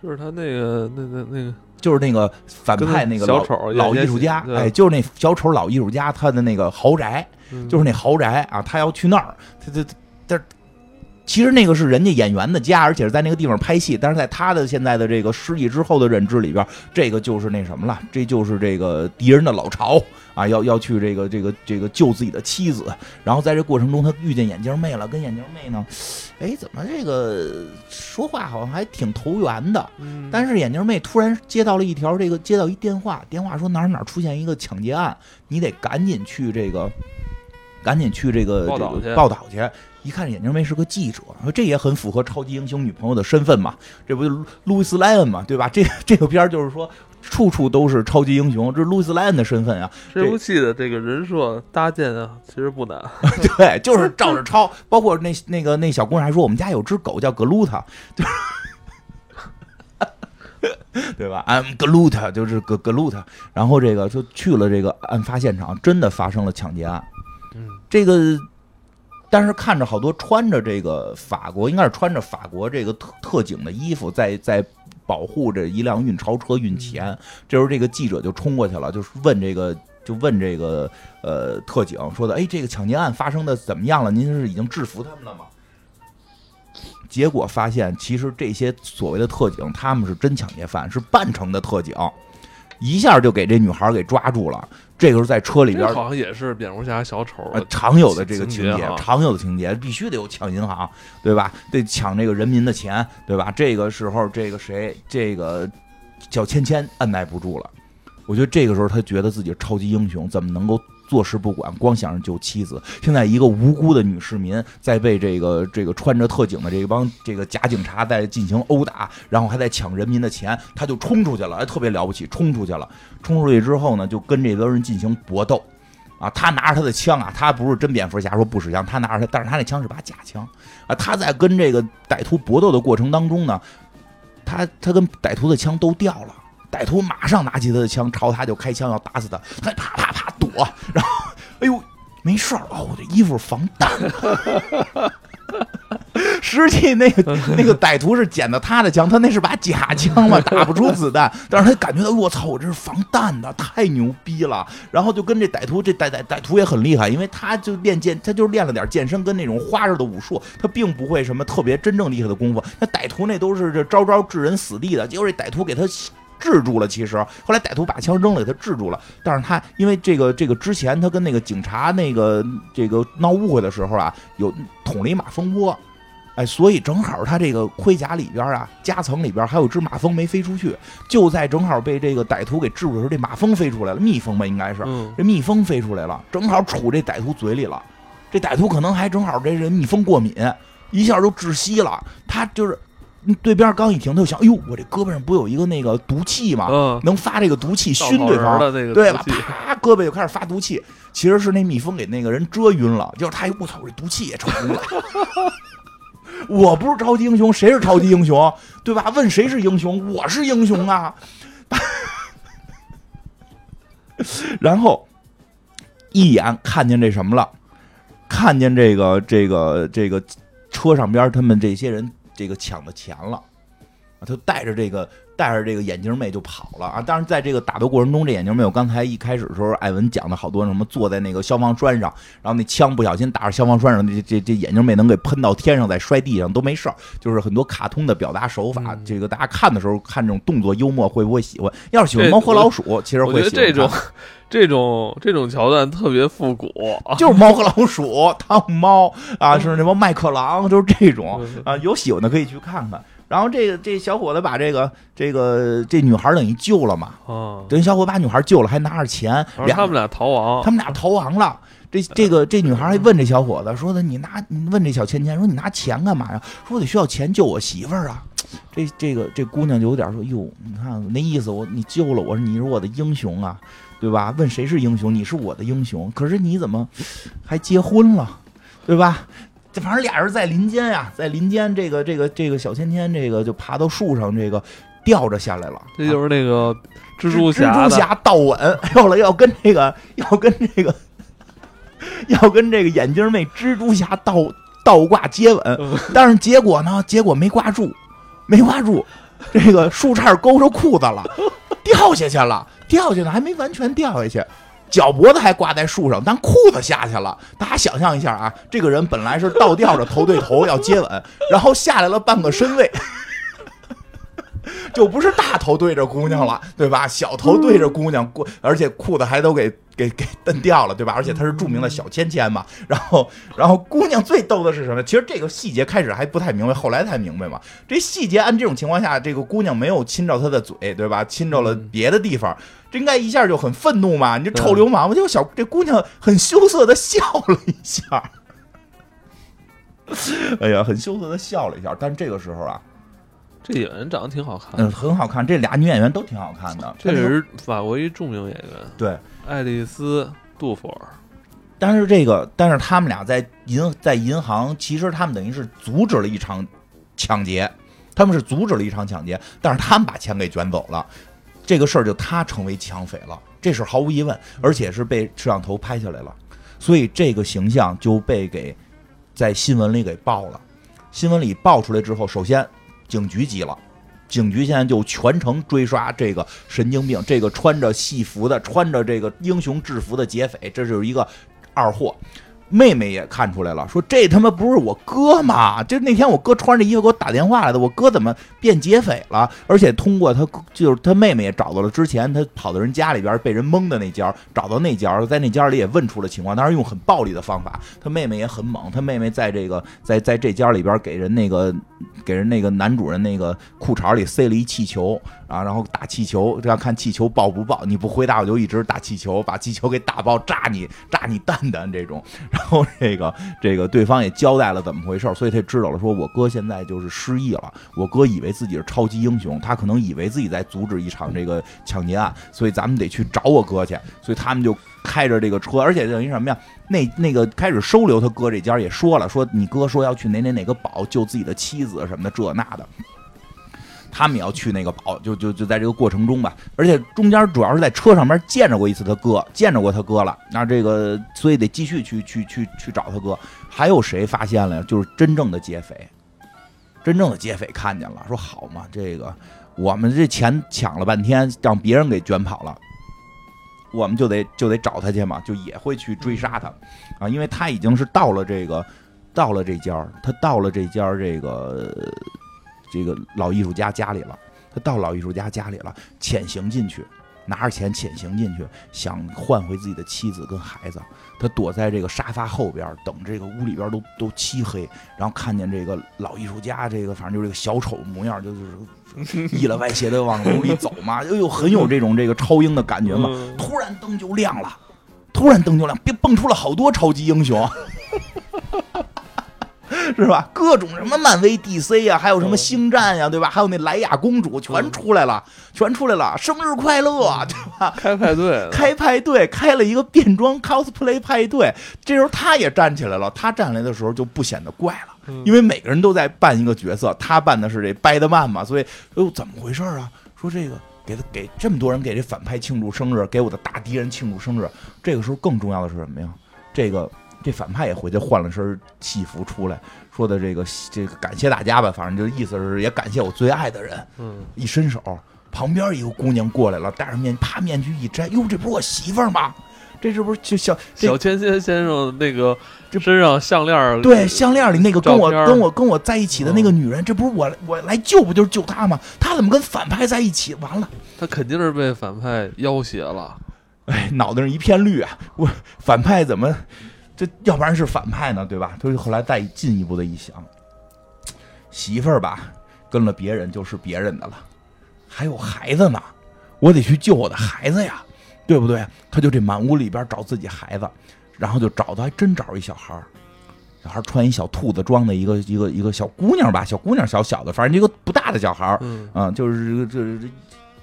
就是他那个那那那个。就是那个反派那个小丑老艺术家，哎，就是那小丑老艺术家，他的那个豪宅，就是那豪宅啊，他要去那儿，他他他，其实那个是人家演员的家，而且是在那个地方拍戏，但是在他的现在的这个失忆之后的认知里边，这个就是那什么了，这就是这个敌人的老巢。啊，要要去这个这个这个救自己的妻子，然后在这过程中，他遇见眼镜妹了，跟眼镜妹呢，哎，怎么这个说话好像还挺投缘的？但是眼镜妹突然接到了一条这个接到一电话，电话说哪儿哪儿出现一个抢劫案，你得赶紧去这个，赶紧去这个报道去报道去。一看眼镜妹是个记者，说这也很符合超级英雄女朋友的身份嘛，这不就路易斯莱恩嘛，对吧？这 [LAUGHS] 这个片儿就是说。处处都是超级英雄，这是路易斯莱恩的身份啊！这部戏的这个人设搭建啊，其实不难。[LAUGHS] 对，就是照着抄。包括那那个那小姑娘还说，我们家有只狗叫格鲁塔，[LAUGHS] 对吧？I'm Gluta，，就是格格鲁特。然后这个就去了这个案发现场，真的发生了抢劫案。嗯，这个，但是看着好多穿着这个法国，应该是穿着法国这个特特警的衣服，在在。保护着一辆运钞车运钱，这时候这个记者就冲过去了，就是问这个，就问这个呃特警说的，哎，这个抢劫案发生的怎么样了？您是已经制服他们了吗？结果发现，其实这些所谓的特警，他们是真抢劫犯，是半成的特警。一下就给这女孩给抓住了。这个时候在车里边，好像也是蝙蝠侠小丑常有的这个情节，常有的情节必须得有抢银行，对吧？得抢这个人民的钱，对吧？这个时候，这个谁，这个小芊芊按耐不住了。我觉得这个时候他觉得自己超级英雄，怎么能够？坐视不管，光想着救妻子。现在一个无辜的女市民在被这个这个穿着特警的这帮这个假警察在进行殴打，然后还在抢人民的钱，他就冲出去了，特别了不起，冲出去了。冲出去之后呢，就跟这帮人进行搏斗。啊，他拿着他的枪啊，他不是真蝙蝠侠，说不使枪，他拿着他，但是他那枪是把假枪。啊，他在跟这个歹徒搏斗的过程当中呢，他他跟歹徒的枪都掉了。歹徒马上拿起他的枪，朝他就开枪要打死，他啪啪啪躲，然后，哎呦，没事儿哦，我这衣服防弹。[LAUGHS] 实际那个那个歹徒是捡的他的枪，他那是把假枪嘛，打不出子弹，但是他感觉到我操，我这是防弹的，太牛逼了。然后就跟这歹徒，这歹歹歹徒也很厉害，因为他就练健，他就练了点健身跟那种花式的武术，他并不会什么特别真正厉害的功夫。那歹徒那都是这招招致人死地的，结果这歹徒给他。制住了，其实后来歹徒把枪扔了，给他制住了。但是他因为这个这个之前他跟那个警察那个这个闹误会的时候啊，有捅了一马蜂窝，哎，所以正好他这个盔甲里边啊，夹层里边还有只马蜂没飞出去。就在正好被这个歹徒给制住的时候，这马蜂飞出来了，蜜蜂吧应该是，这蜜蜂飞出来了，正好杵这歹徒嘴里了。这歹徒可能还正好这人蜜蜂过敏，一下就窒息了。他就是。对边刚一停，他就想：哎呦，我这胳膊上不有一个那个毒气吗？能发这个毒气熏对方，对吧？啪，胳膊就开始发毒气。其实是那蜜蜂给那个人蛰晕了。就是他一，我操，我这毒气也成功了。[LAUGHS] 我不是超级英雄，谁是超级英雄？对吧？问谁是英雄？我是英雄啊！[LAUGHS] 然后一眼看见这什么了？看见这个这个这个车上边他们这些人。这个抢的钱了，啊，他带着这个带着这个眼镜妹就跑了啊！当然在这个打斗过程中，这眼镜妹我刚才一开始的时候，艾文讲的好多什么坐在那个消防栓上，然后那枪不小心打着消防栓上，这这这眼镜妹能给喷到天上再摔地上都没事儿，就是很多卡通的表达手法。嗯这个大家看的时候看这种动作幽默会不会喜欢？要是喜欢猫和老鼠，其实我觉得会喜欢这种这种这种桥段特别复古，[LAUGHS] 就是猫和老鼠、汤姆猫啊，是那帮麦克狼，就是这种嗯啊。有喜欢的可以去看看。然后这个这小伙子把这个这个这女孩等于救了嘛，哦，等于小伙把女孩救了，还拿着钱，俩他们俩逃亡，他们俩逃亡了。这这个这女孩还问这小伙子说的，你拿你问这小芊芊说你拿钱干嘛呀？说我得需要钱救我媳妇儿啊。这这个这姑娘就有点说哟，你看那意思我你救了我，你是我的英雄啊，对吧？问谁是英雄？你是我的英雄，可是你怎么还结婚了，对吧？这反正俩人在林间呀，在林间，这个这个这个小芊芊这个就爬到树上，这个吊着下来了。这就是那个蜘蛛侠蜘蛛侠倒吻，要了要跟这个要跟这个要跟这个眼镜妹蜘蛛侠倒倒挂接吻，[LAUGHS] 嗯但是结果呢？结果没挂住，没挂住，这个树杈勾着裤子了，掉下去了，掉下去还没完全掉下去。脚脖子还挂在树上，但裤子下去了。大家想象一下啊，这个人本来是倒吊着头对头要接吻，然后下来了半个身位，[LAUGHS] 就不是大头对着姑娘了，对吧？小头对着姑娘，过而且裤子还都给给给蹬掉了，对吧？而且她是著名的小芊芊嘛。然后，然后姑娘最逗的是什么？其实这个细节开始还不太明白，后来才明白嘛。这细节按这种情况下，这个姑娘没有亲着他的嘴，对吧？亲着了别的地方，这应该一下就很愤怒嘛。你这臭流氓！结果小这姑娘很羞涩的笑了一下。[LAUGHS] 哎呀，很羞涩的笑了一下，但是这个时候啊，这演员长得挺好看嗯，很好看，这俩女演员都挺好看的。这也是法国一著名演员对，爱丽丝·杜佛尔。但是这个，但是他们俩在银在银行，其实他们等于是阻止了一场抢劫，他们是阻止了一场抢劫，但是他们把钱给卷走了，这个事儿就他成为抢匪了，这是毫无疑问，而且是被摄像头拍下来了，所以这个形象就被给在新闻里给爆了。新闻里爆出来之后，首先警局急了。警局现在就全程追刷这个神经病，这个穿着戏服的、穿着这个英雄制服的劫匪，这就是一个二货。妹妹也看出来了，说这他妈不是我哥吗？就那天我哥穿着衣服给我打电话来的，我哥怎么变劫匪了？而且通过他就是他妹妹也找到了之前他跑到人家里边被人蒙的那家，找到那家，在那家里也问出了情况，当然用很暴力的方法。他妹妹也很猛，他妹妹在这个在在这家里边给人那个给人那个男主人那个裤衩里塞了一气球啊，然后打气球，这样看气球爆不爆？你不回答我就一直打气球，把气球给打爆，炸你炸你蛋蛋这种。然后这个 [LAUGHS] 这个对方也交代了怎么回事，所以他知道了，说我哥现在就是失忆了，我哥以为自己是超级英雄，他可能以为自己在阻止一场这个抢劫案，所以咱们得去找我哥去，所以他们就开着这个车，而且等于什么呀？那那个开始收留他哥这家也说了，说你哥说要去哪哪哪个堡救自己的妻子什么的这那的。他们也要去那个堡，就就就在这个过程中吧，而且中间主要是在车上面见着过一次他哥，见着过他哥了，那这个所以得继续去去去去找他哥。还有谁发现了？就是真正的劫匪，真正的劫匪看见了，说好嘛，这个我们这钱抢了半天，让别人给卷跑了。我们就得就得找他去嘛，就也会去追杀他，啊，因为他已经是到了这个，到了这家，他到了这家这个这个老艺术家家里了，他到老艺术家家里了，潜行进去，拿着钱潜行进去，想换回自己的妻子跟孩子。他躲在这个沙发后边，等这个屋里边都 [LAUGHS] 都漆黑，然后看见这个老艺术家，这个反正就是这个小丑模样，就就是意了歪斜的往屋里走嘛，又有很有这种这个超英的感觉嘛。嗯突然灯就亮了，突然灯就亮，别蹦出了好多超级英雄，是吧？各种什么漫威、DC 呀、还有什么星战呀、对吧？还有那莱雅公主全出来了，全出来了，生日快乐，对吧？开派对，开派对，开了一个变装 cosplay 派对。这时候他也站起来了，他站来的时候就不显得怪了，嗯因为每个人都在扮一个角色，他扮的是这掰德曼嘛，所以哎呦怎么回事啊？说这个给他给这么多人给这反派庆祝生日，给我的大敌人庆祝生日。这个时候更重要的是什么呀？这个这反派也回去换了身戏服出来，说的这个这个感谢大家吧，反正就意思是也感谢我最爱的人。嗯，一伸手，旁边一个姑娘过来了，戴上面，啪面具一摘，哟，这不是我媳妇儿吗？这是不是就小小千千先生那个这身上项链儿对项链里那个跟我跟我跟我在一起的那个女人，这不是我我来救不就是救她吗？她怎么跟反派在一起？完了，她肯定是被反派要挟了。哎，脑袋上一片绿啊！我反派怎么这要不然是反派呢？对吧？他就后来再进一步的一想，媳妇儿吧跟了别人就是别人的了，还有孩子呢，我得去救我的孩子呀，对不对？他就这满屋里边找自己孩子，然后就找到还真找一小孩儿。小孩穿一小兔子装的一个一个一个小姑娘吧，小姑娘小小的，反正一个不大的小孩儿，嗯，啊，就是就是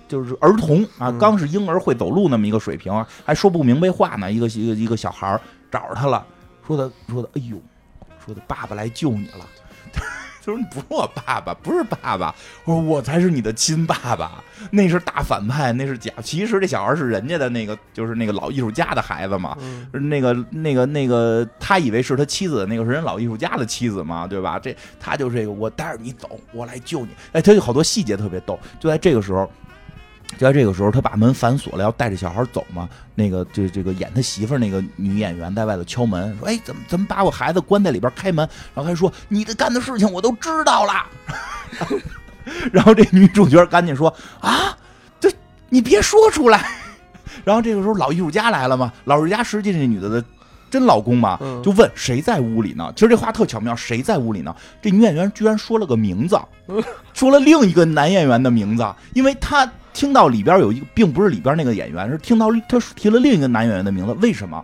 就是儿童啊，嗯刚是婴儿会走路那么一个水平，还说不明白话呢。一个一个一个小孩儿找着他了，说的说的，哎呦，说的爸爸来救你了。[LAUGHS] 他说你不是我爸爸，不是爸爸。我说我才是你的亲爸爸，那是大反派，那是假。其实这小孩是人家的那个，就是那个老艺术家的孩子嘛。嗯那个、那个、那个，他以为是他妻子，那个是人老艺术家的妻子嘛，对吧？这他就这个，我带着你走，我来救你。哎，他有好多细节特别逗。就在这个时候，就在这个时候，他把门反锁了，要带着小孩走嘛。那个这这个演他媳妇儿那个女演员在外头敲门，说：“哎，怎么怎么把我孩子关在里边开门？”然后他说：“你的干的事情我都知道了。[LAUGHS] ”然后这女主角赶紧说：“啊，这你别说出来。[LAUGHS] ”然后这个时候老艺术家来了嘛，老艺术家实际这女的的真老公嘛，嗯就问谁在屋里呢？其实这话特巧妙，谁在屋里呢？这女演员居然说了个名字，[LAUGHS] 说了另一个男演员的名字，因为她听到里边有一个，并不是里边那个演员，是听到他提了另一个男演员的名字，为什么？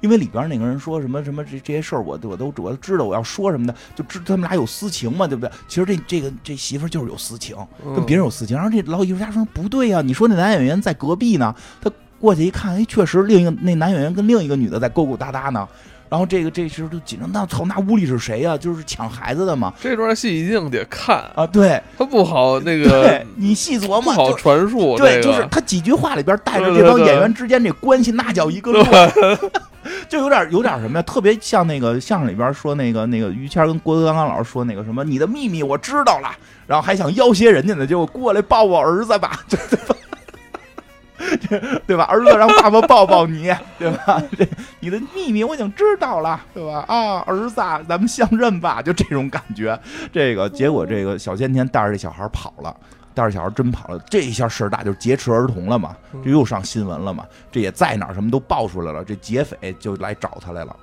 因为里边那个人说什么什么这这些事儿，我我都我都知道，我要说什么的，就知他们俩有私情嘛，对不对？其实这这个这媳妇就是有私情，嗯跟别人有私情。然后这老艺术家说不对呀、你说那男演员在隔壁呢，他过去一看，哎，确实另一个那男演员跟另一个女的在勾勾搭搭呢。然后这个这时候就紧张，那操，那屋里是谁呀、就是抢孩子的嘛。这段戏一定得看，啊，对他不好那个对，你细琢磨，不好传述。对，就是他几句话里边带着这帮演员之间这关系，那叫一个乱，[LAUGHS] 就有点有点什么呀？特别像那个相声里边说那个那个于谦跟郭德纲老师说那个什么，你的秘密我知道了，然后还想要挟人家呢，结果过来抱我儿子吧，就对吧？[LAUGHS] 对吧？儿子让爸爸抱抱你，对吧？这你的秘密我已经知道了，对吧？啊，儿子啊，咱们相认吧，就这种感觉。这个结果，这个小甜甜带着这小孩跑了，带着小孩真跑了，这一下事儿大，就是劫持儿童了嘛，这又上新闻了嘛，这也在哪儿什么都爆出来了，这劫匪就来找他来了。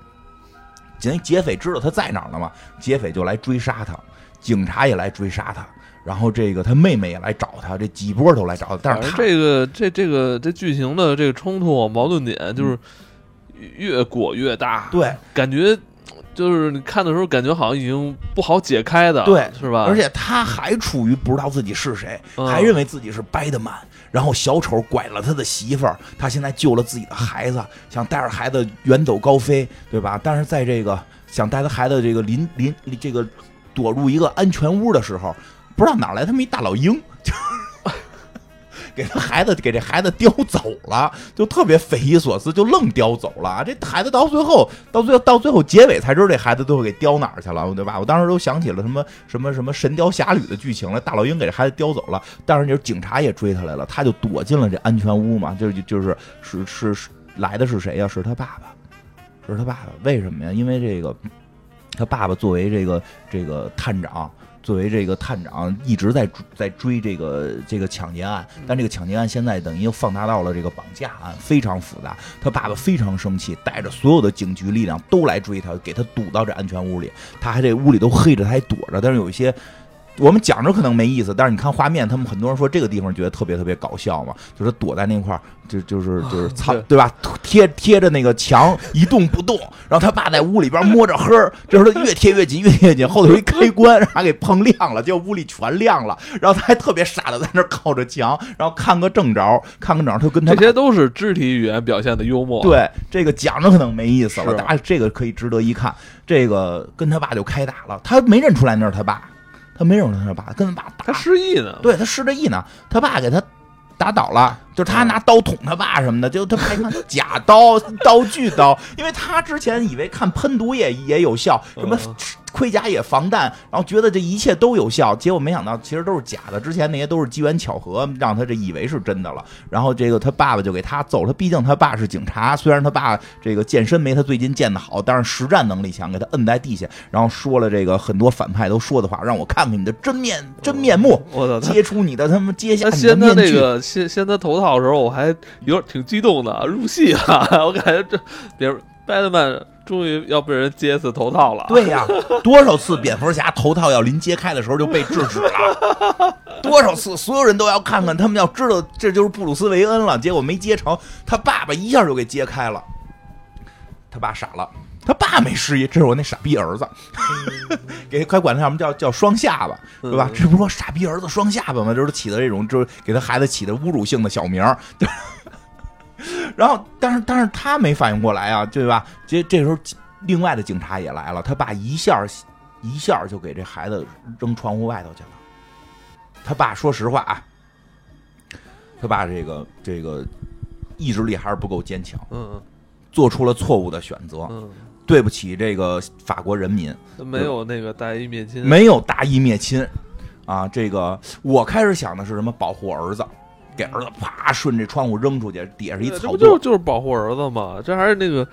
劫匪知道他在哪儿了嘛，劫匪就来追杀他，警察也来追杀他，然后这个他妹妹也来找他，这几波都来找他，但是他这个这这个这剧情的这个冲突矛盾点就是越裹越大，对，感觉就是你看的时候感觉好像已经不好解开的，对是吧？而且他还处于不知道自己是谁，嗯还认为自己是掰的曼。然后小丑拐了他的媳妇儿，他现在救了自己的孩子，想带着孩子远走高飞，对吧？但是在这个想带他孩子这个临临这个躲入一个安全屋的时候，不知道哪来他们一大老鹰，就给他孩子给这孩子叼走了，就特别匪夷所思，就愣叼走了。这孩子到最后，到最后到最后结尾才知道这孩子最后给叼哪儿去了，对吧？我当时都想起了什么什么什么《神雕侠侣》的剧情了，大老鹰给这孩子叼走了，但是就是警察也追他来了，他就躲进了这安全屋嘛，就就就是是是是来的是谁呀、是他爸爸，是他爸爸。为什么呀？因为这个他爸爸作为这个这个探长。作为这个探长，一直在追在追这个这个抢劫案，但这个抢劫案现在等于又放大到了这个绑架案，非常复杂。他爸爸非常生气，带着所有的警局力量都来追他，给他堵到这安全屋里。他还这屋里都黑着，他还躲着。但是有一些我们讲着可能没意思，但是你看画面，他们很多人说这个地方觉得特别特别搞笑嘛，就是躲在那块儿，就就是就是藏对对吧？贴贴着那个墙一动不动，然后他爸在屋里边摸着黑儿，这时候他越贴越紧，越贴越紧，后头有一开关，让他给碰亮了，结果屋里全亮了，然后他还特别傻的在那儿靠着墙，然后看个正着，看个正着，他就跟他这些都是肢体语言表现的幽默，，对，这个讲着可能没意思了，是大家这个可以值得一看。这个跟他爸就开打了，他没认出来那是他爸，他没认出来那是他爸，跟他爸打，他失忆呢，对他失着忆呢，他爸给他打倒了，就是他嗯拿刀捅他爸什么的，就他爸一看假刀，[LAUGHS] 刀具刀，因为他之前以为看喷毒也也有效，什么嗯盔甲也防弹，然后觉得这一切都有效，结果没想到其实都是假的，之前那些都是机缘巧合，让他这以为是真的了。然后这个他爸爸就给他揍他，毕竟他爸是警察，虽然他爸这个健身没他最近健的好，但是实战能力强，给他摁在地下，然后说了这个很多反派都说的话，让我看看你的真面真面目，[LAUGHS] 我操！他揭出你的他妈揭下他你的掀他那。个掀掀他头套的时候，我还有点挺激动的，入戏啊！我感觉这别人拜德曼终于要被人揭死头套了。对呀，多少次蝙蝠侠头套要临揭开的时候就被制止了，[LAUGHS] 多少次所有人都要看看，他们要知道这就是布鲁斯韦恩了，结果没揭成，他爸爸一下就给揭开了，他爸傻了。他爸没失忆，这是我那傻逼儿子，[LAUGHS] 给快管他什么叫叫双下巴，对吧？嗯这不是说傻逼儿子双下巴吗？就是起的这种，就是给他孩子起的侮辱性的小名儿。[LAUGHS] 然后，但是但是他没反应过来啊，对吧？这这时候另外的警察也来了，他爸一下一下就给这孩子扔窗户外头去了。他爸说实话啊，他爸这个这个意志力还是不够坚强，嗯做出了错误的选择，嗯对不起这个法国人民，嗯，没有那个大义灭亲，没有大义灭亲啊！这个我开始想的是什么？保护儿子，给儿子啪顺这窗户扔出去，底下是一草不就是就是保护儿子吗？这还是那个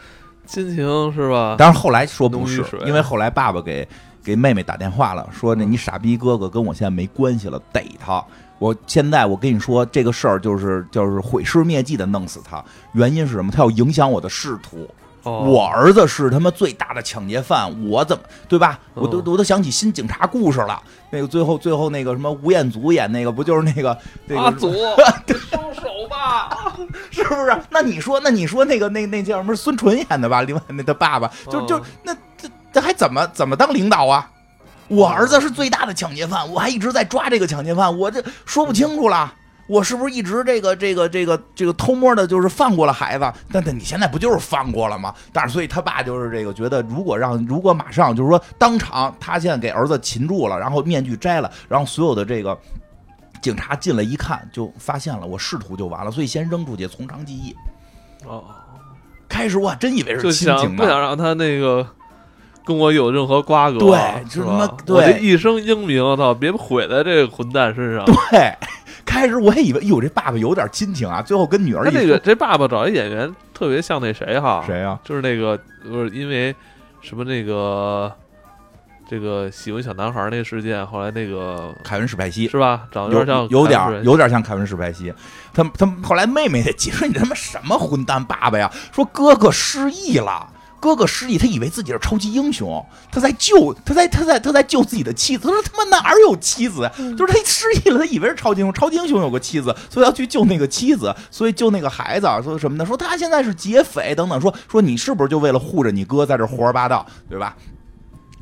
亲情是吧？但是后来说不是因为后来爸爸给给妹妹打电话了，说那你傻逼哥哥跟我现在没关系了，逮他。我现在我跟你说这个事儿就是就是毁尸灭迹的弄死他，原因是什么？他要影响我的仕途。哦我儿子是他妈最大的抢劫犯，我怎么对吧？我都嗯我都想起新警察故事了。那个最后最后那个什么吴彦祖演那个，不就是那个那个阿祖收 [LAUGHS] 手吧！[LAUGHS] 是不是？那你说那你说那个那那叫什么孙淳演的吧？另外那他爸爸就就嗯那这这还怎么怎么当领导啊？我儿子是最大的抢劫犯，我还一直在抓这个抢劫犯，我这说不清楚了。我是不是一直这个这个这个这个偷摸的，就是放过了孩子？但但你现在不就是放过了吗？但是所以他爸就是这个觉得，如果让如果马上就是说当场他现在给儿子擒住了，然后面具摘了，然后所有的这个警察进来一看，就发现了我试图就完了，所以先扔出去从长计议。哦，开始我还真以为是就亲情想不想，让他那个跟我有任何瓜葛，对是就他妈吧？对我这一生英名，我操，别毁在这个混蛋身上。对，开始我也以为，哟，这爸爸有点亲情啊，最后跟女儿一说他这个这爸爸找一演员特别像那谁哈，谁啊？就是那个不是因为什么那个这个喜欢小男孩那事件，后来那个凯文史派西。是吧，长得有点像有点有点像凯文史派西，他他后来妹妹也急说你他妈什么混蛋爸爸呀？说哥哥失忆了，哥哥失忆，他以为自己是超级英雄，他在救他在他在他在救自己的妻子。他说他妈哪儿有妻子呀？就是他失忆了，他以为是超级英雄，超级英雄有个妻子，所以要去救那个妻子，所以救那个孩子，说什么呢？说他现在是劫匪等等，说说你是不是就为了护着你哥在这胡说八道，对吧？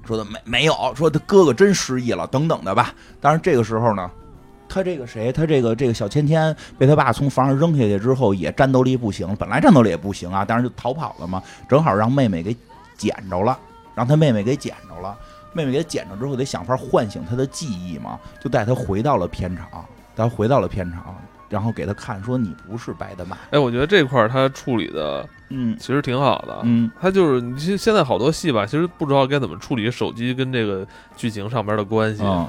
说的没没有，说他哥哥真失忆了，等等的吧。当然这个时候呢，他这个谁，他这个这个小芊芊被他爸从房上扔下去之后，也战斗力不行，本来战斗力也不行啊，但是就逃跑了嘛，正好让妹妹给捡着了，让他妹妹给捡着了。妹妹给捡着之后，得想法唤醒他的记忆嘛，就带他回到了片场，带他回到了片场，然后给他看说你不是白的曼，哎，我觉得这块儿他处理的嗯其实挺好的。嗯，他就是你其实现在好多戏吧，其实不知道该怎么处理手机跟这个剧情上边的关系，嗯，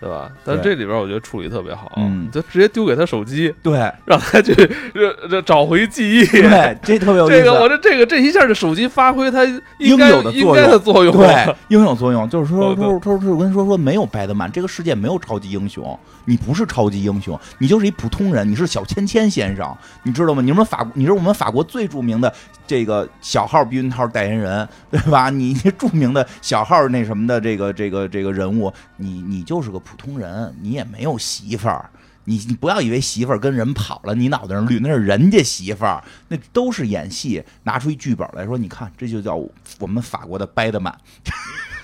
对吧？但这里边我觉得处理特别好，嗯就直接丢给他手机，对让他去这这找回记忆。对，这特别有 [LAUGHS] 意思。这个我这这个这一下这手机发挥它应该有的作用应该的作用，对，应有作用，就是说，他说，他说，我跟你说，说没有白德曼，这个世界没有超级英雄，你不是超级英雄，你就是一普通人，你是小芊芊先生，你知道吗？你们法，你是我们法国最著名的这个小号避孕套代言人，[LAUGHS] 对吧？你你著名的小号那什么的这个这个这个人物，你你就是个普通人，你也没有媳妇儿。你你不要以为媳妇儿跟人跑了，你脑袋上绿，那是人家媳妇儿，那都是演戏。拿出一剧本来说，你看，这就叫我们法国的掰德曼，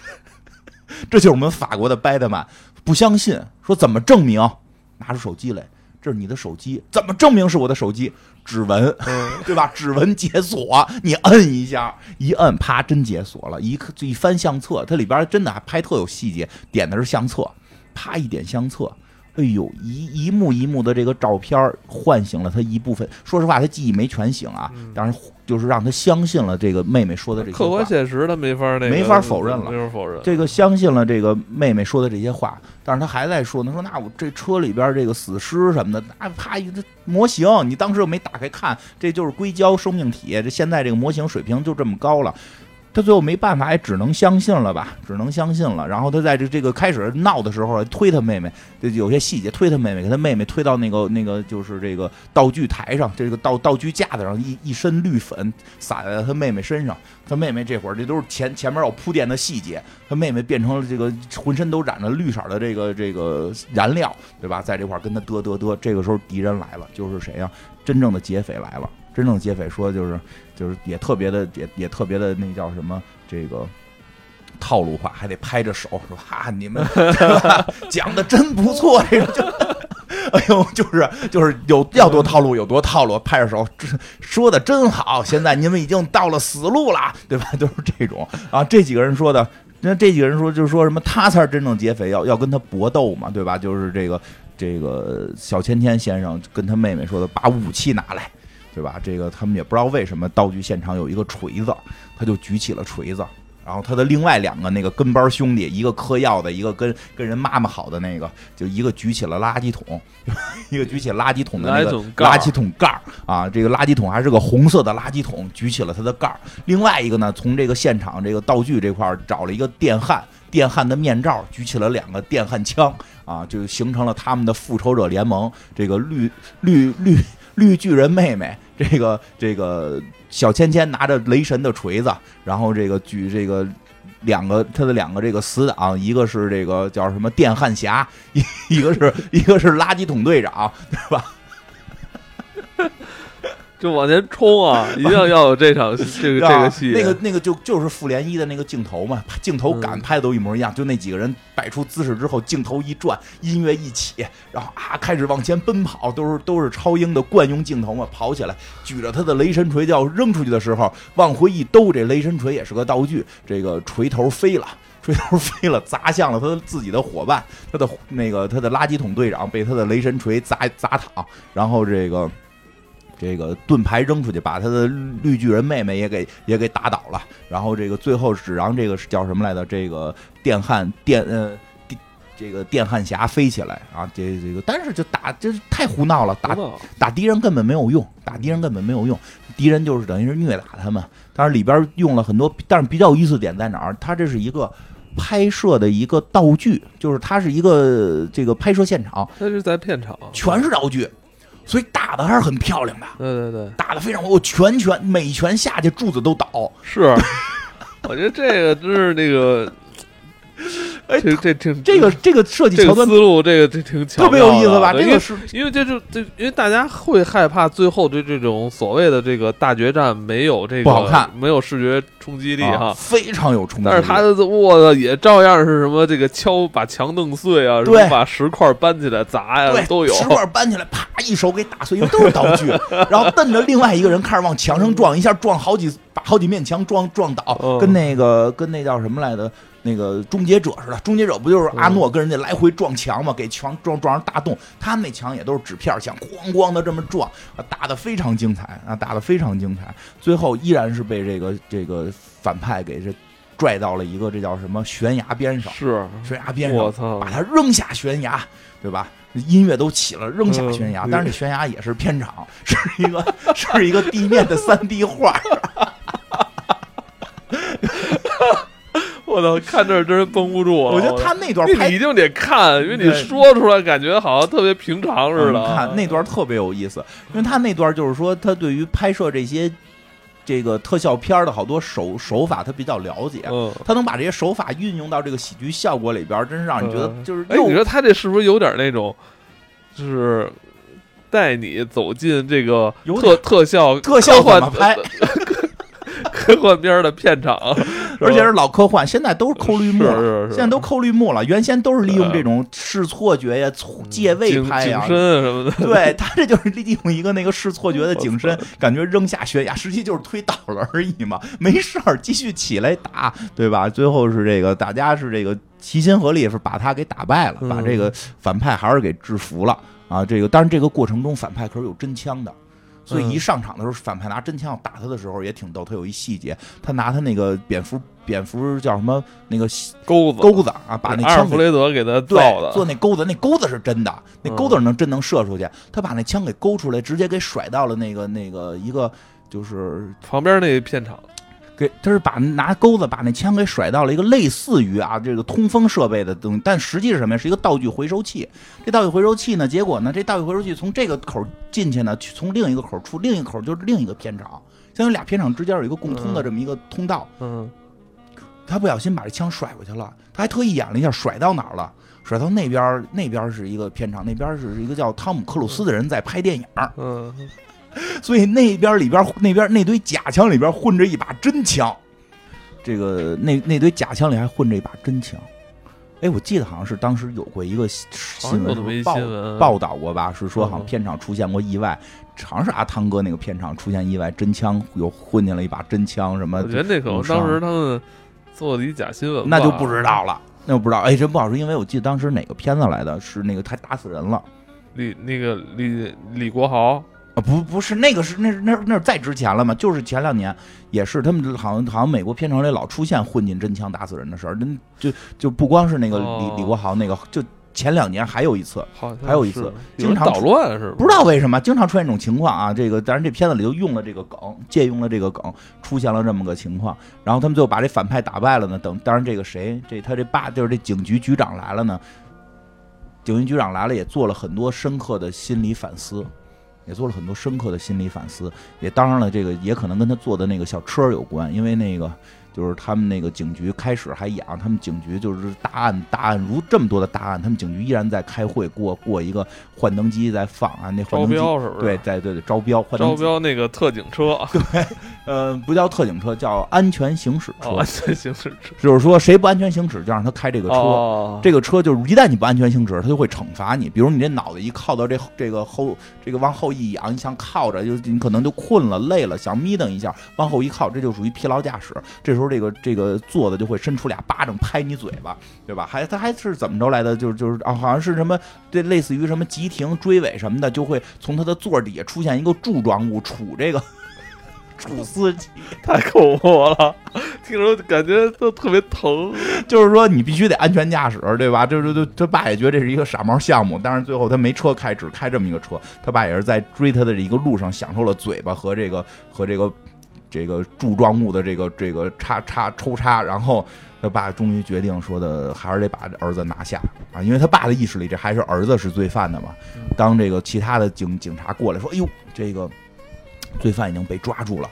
[LAUGHS] 这就是我们法国的掰德曼。不相信，说怎么证明？拿出手机来，这是你的手机，怎么证明是我的手机？指纹，嗯对吧？指纹解锁，你摁一下，一摁，啪，真解锁了。一就一翻相册，它里边真的还拍特有细节，点的是相册，啪一点相册，哎呦，一一幕一幕的这个照片儿唤醒了他一部分。说实话，他记忆没全醒啊，嗯但是就是让他相信了这个妹妹说的这些话客观。现实他没法那个没法否认了没法否认。这个相信了这个妹妹说的这些话，但是他还在说呢，说那我这车里边这个死尸什么的，那啪一这模型，你当时又没打开看，这就是硅胶生命体，这现在这个模型水平就这么高了。他最后没办法，也只能相信了吧，只能相信了。然后他在这这个开始闹的时候，推他妹妹，这有些细节推他妹妹，给他妹妹推到那个那个就是这个道具台上，这个道道具架子上，一一身绿粉洒在他妹妹身上。他妹妹这会儿这都是前前面有铺垫的细节，他妹妹变成了这个浑身都染着绿色的这个这个燃料，对吧？在这块儿跟他嘚嘚嘚。这个时候敌人来了，就是谁呀、真正的劫匪来了。真正劫匪说就是就是也特别的也也特别的那叫什么这个。套路化还得拍着手说哈、你们吧讲的真不错，这个就，哎呦，就是就是有要多套路有多套路，拍着手说的真好，现在你们已经到了死路了，对吧？[LAUGHS] 都是这种啊，这几个人说的，那这几个人说就是说什么他才是真正劫匪，要要跟他搏斗嘛，对吧？就是这个这个小千天先生跟他妹妹说的，把武器拿来。对吧？这个他们也不知道为什么道具现场有一个锤子，他就举起了锤子。然后他的另外两个那个跟班兄弟，一个嗑药的，一个跟跟人妈妈好的那个，就一个举起了垃圾桶，[LAUGHS] 一个举起垃圾桶的那个垃圾桶盖啊，这个垃圾桶还是个红色的垃圾桶，举起了它的盖儿。另外一个呢，从这个现场这个道具这块儿找了一个电焊，电焊的面罩，举起了两个电焊枪啊，就形成了他们的复仇者联盟。这个绿绿绿绿巨人妹妹，这个这个小芊芊拿着雷神的锤子，然后这个举这个。两个他的两个这个死党，一个是这个叫什么电焊侠，一一个是一个是垃圾桶队长，对吧？[LAUGHS] 就往前冲啊！[LAUGHS] 一定要有这场 [LAUGHS] 这个这啊个戏，那个那个就就是复联一的那个镜头嘛，镜头感嗯拍的都一模一样，就那几个人摆出姿势之后，镜头一转，音乐一起，然后啊开始往前奔跑，都是都是超英的惯用镜头嘛，跑起来举着他的雷神锤就要扔出去的时候，往回一兜，这雷神锤也是个道具，这个锤头飞了。[LAUGHS] 锤头飞了，砸向了他自己的伙伴，他的那个他的垃圾桶队长被他的雷神锤砸砸躺，然后这个这个盾牌扔出去，把他的绿巨人妹妹也给也给打倒了。然后这个最后只让这个是叫什么来着？这个电焊电呃电这个电焊侠飞起来啊！这这个但是就打这太胡闹了，打打敌人根本没有用，打敌人根本没有用，敌人就是等于是虐打他们。但是里边用了很多，但是比较有意思点在哪儿？它这是一个。拍摄的一个道具，就是它是一个这个拍摄现场，它是在片场，全是道具，所以打的还是很漂亮的。对对对，打的非常，我拳拳每拳下去柱子都倒，是，[LAUGHS] 我觉得这个真是那个，哎这这挺这个这个设计这个桥段思路，这个这挺巧特别有意思吧？这个是因为这就这，因为大家会害怕最后对这种所谓的这个大决战没有这个不好看没有视觉冲击力啊哈。非常有冲击力。但是他的我的也照样是什么这个敲把墙弄碎啊，什么把石块搬起来砸呀、对都有。石块搬起来，啪一手给打碎，因为都是道具。[LAUGHS] 然后瞪着另外一个人开始往墙上撞，一下撞好几把好几面墙撞撞倒，嗯跟那个跟那叫什么来的？那个终结者似的，终结者不就是阿诺跟人家来回撞墙嘛，给墙撞撞上大洞。他们那墙也都是纸片墙，咣咣的这么撞，啊打的非常精彩啊，打的非常精彩。最后依然是被这个这个反派给这拽到了一个这叫什么悬崖边上，是，悬崖边上我操把他扔下悬崖，对吧？音乐都起了，扔下悬崖，嗯但是这悬崖也是片场，[LAUGHS] 是一个是一个地面的三 D 画，[LAUGHS] 我操，看这儿真是绷不住了。我觉得他那段拍你一定得看，因为你说出来感觉好像特别平常似的。嗯看那段特别有意思，因为他那段就是说他对于拍摄这些这个特效片的好多手手法他比较了解，嗯，他能把这些手法运用到这个喜剧效果里边，真是让你觉得嗯就是哎，又你说他这是不是有点那种，就是带你走进这个特特效特效怎么拍？[LAUGHS] 科幻片儿的片场？[LAUGHS] 而且是老科幻，现在都是扣绿幕了，是是是现在都抠绿幕了，原先都是利用这种视错觉呀、借位拍呀。深什么的，对他这就是利用一个那个视错觉的景深，感觉扔下悬崖，实际就是推倒了而已嘛，没事儿，继续起来打，对吧？最后是这个大家是这个齐心合力，是把他给打败了，嗯把这个反派还是给制服了啊。这个当然这个过程中反派可是有真枪的。所以一嗯上场的时候，反派拿真枪要打他的时候也挺逗。他有一细节，他拿他那个蝙蝠蝙蝠叫什么那个钩子钩子啊，把那枪弗雷德给他造对，做，那钩子，那钩子是真的，那嗯钩子能真能射出去。他把那枪给勾出来，直接给甩到了那个那个一个，就是旁边那片场，给他是把拿钩子把那枪给甩到了一个类似于啊这个通风设备的东西，但实际是什么呀？是一个道具回收器。这道具回收器呢，结果呢，这道具回收器从这个口进去呢，去从另一个口出，另一个口就是另一个片场，相当于俩片场之间有一个共通的这么一个通道。嗯，他不小心把这枪甩过去了，他还特意演了一下甩到哪儿了，甩到那边儿，那边儿是一个片场，那边儿是一个叫汤姆克鲁斯的人在拍电影儿，嗯，所以那边里边那边那堆假枪里边混着一把真枪，这个那那堆假枪里还混着一把真枪。哎，我记得好像是当时有过一个新闻报报道过吧，是说好像嗯片场出现过意外，好像是阿汤哥那个片场出现意外，真枪又混进了一把真枪什么我觉得那可能当时他们做的一假新闻，那就不知道了，那就不知道。哎，真不好说，因为我记得当时哪个片子来的，是那个他打死人了李那个李李国豪，啊？不，不是那个是那那那是再值钱了嘛？就是前两年也是他们好像好像美国片场里老出现混进真枪打死人的事儿，真就就不光是那个李、哦李国豪那个，就前两年还有一次，好还有一次经常捣乱是吗？不知道为什么经常出现这种情况啊。这个当然这片子里头用了这个梗，借用了这个梗，出现了这么个情况。然后他们最后把这反派打败了呢。等当然这个谁，这他这爸就是这警局局长来了呢。警局局长来了，也做了很多深刻的心理反思，也做了很多深刻的心理反思。也当然了，这个也可能跟他坐的那个小车有关，因为那个就是他们那个警局开始还养，他们警局就是大案大案如这么多的大案，他们警局依然在开会过过一个幻灯机在放啊，那幻招灯机标是不是？对，在对对招标幻招标那个特警车，[LAUGHS] 对呃，不叫特警车，叫安全行驶车，哦，这行驶车，就是说谁不安全行驶就让他开这个车。哦，这个车就是一旦你不安全行驶，他就会惩罚你。比如你这脑袋一靠到这这个后，这个往后一仰，你想靠着，就你可能就困了、累了，想眯瞪一下，往后一靠，这就属于疲劳驾驶。这时候这个这个坐的就会伸出俩巴掌拍你嘴巴，对吧？还他还是怎么着来的？就是就是啊，好像是什么这类似于什么急停、追尾什么的，就会从他的座底下出现一个柱状物杵这个杵司机。太恐怖了，听着感觉都特别疼。就是说你必须得安全驾驶，对吧？就是就他爸也觉得这是一个傻猫项目，但是最后他没车开，只开这么一个车。他爸也是在追他的这一个路上享受了嘴巴和这个和这个这个柱状物的这个这个叉叉抽插，然后他爸终于决定说的还是得把儿子拿下啊，因为他爸的意识里这还是儿子是罪犯的嘛。当这个其他的警警察过来说，哎呦，这个罪犯已经被抓住了。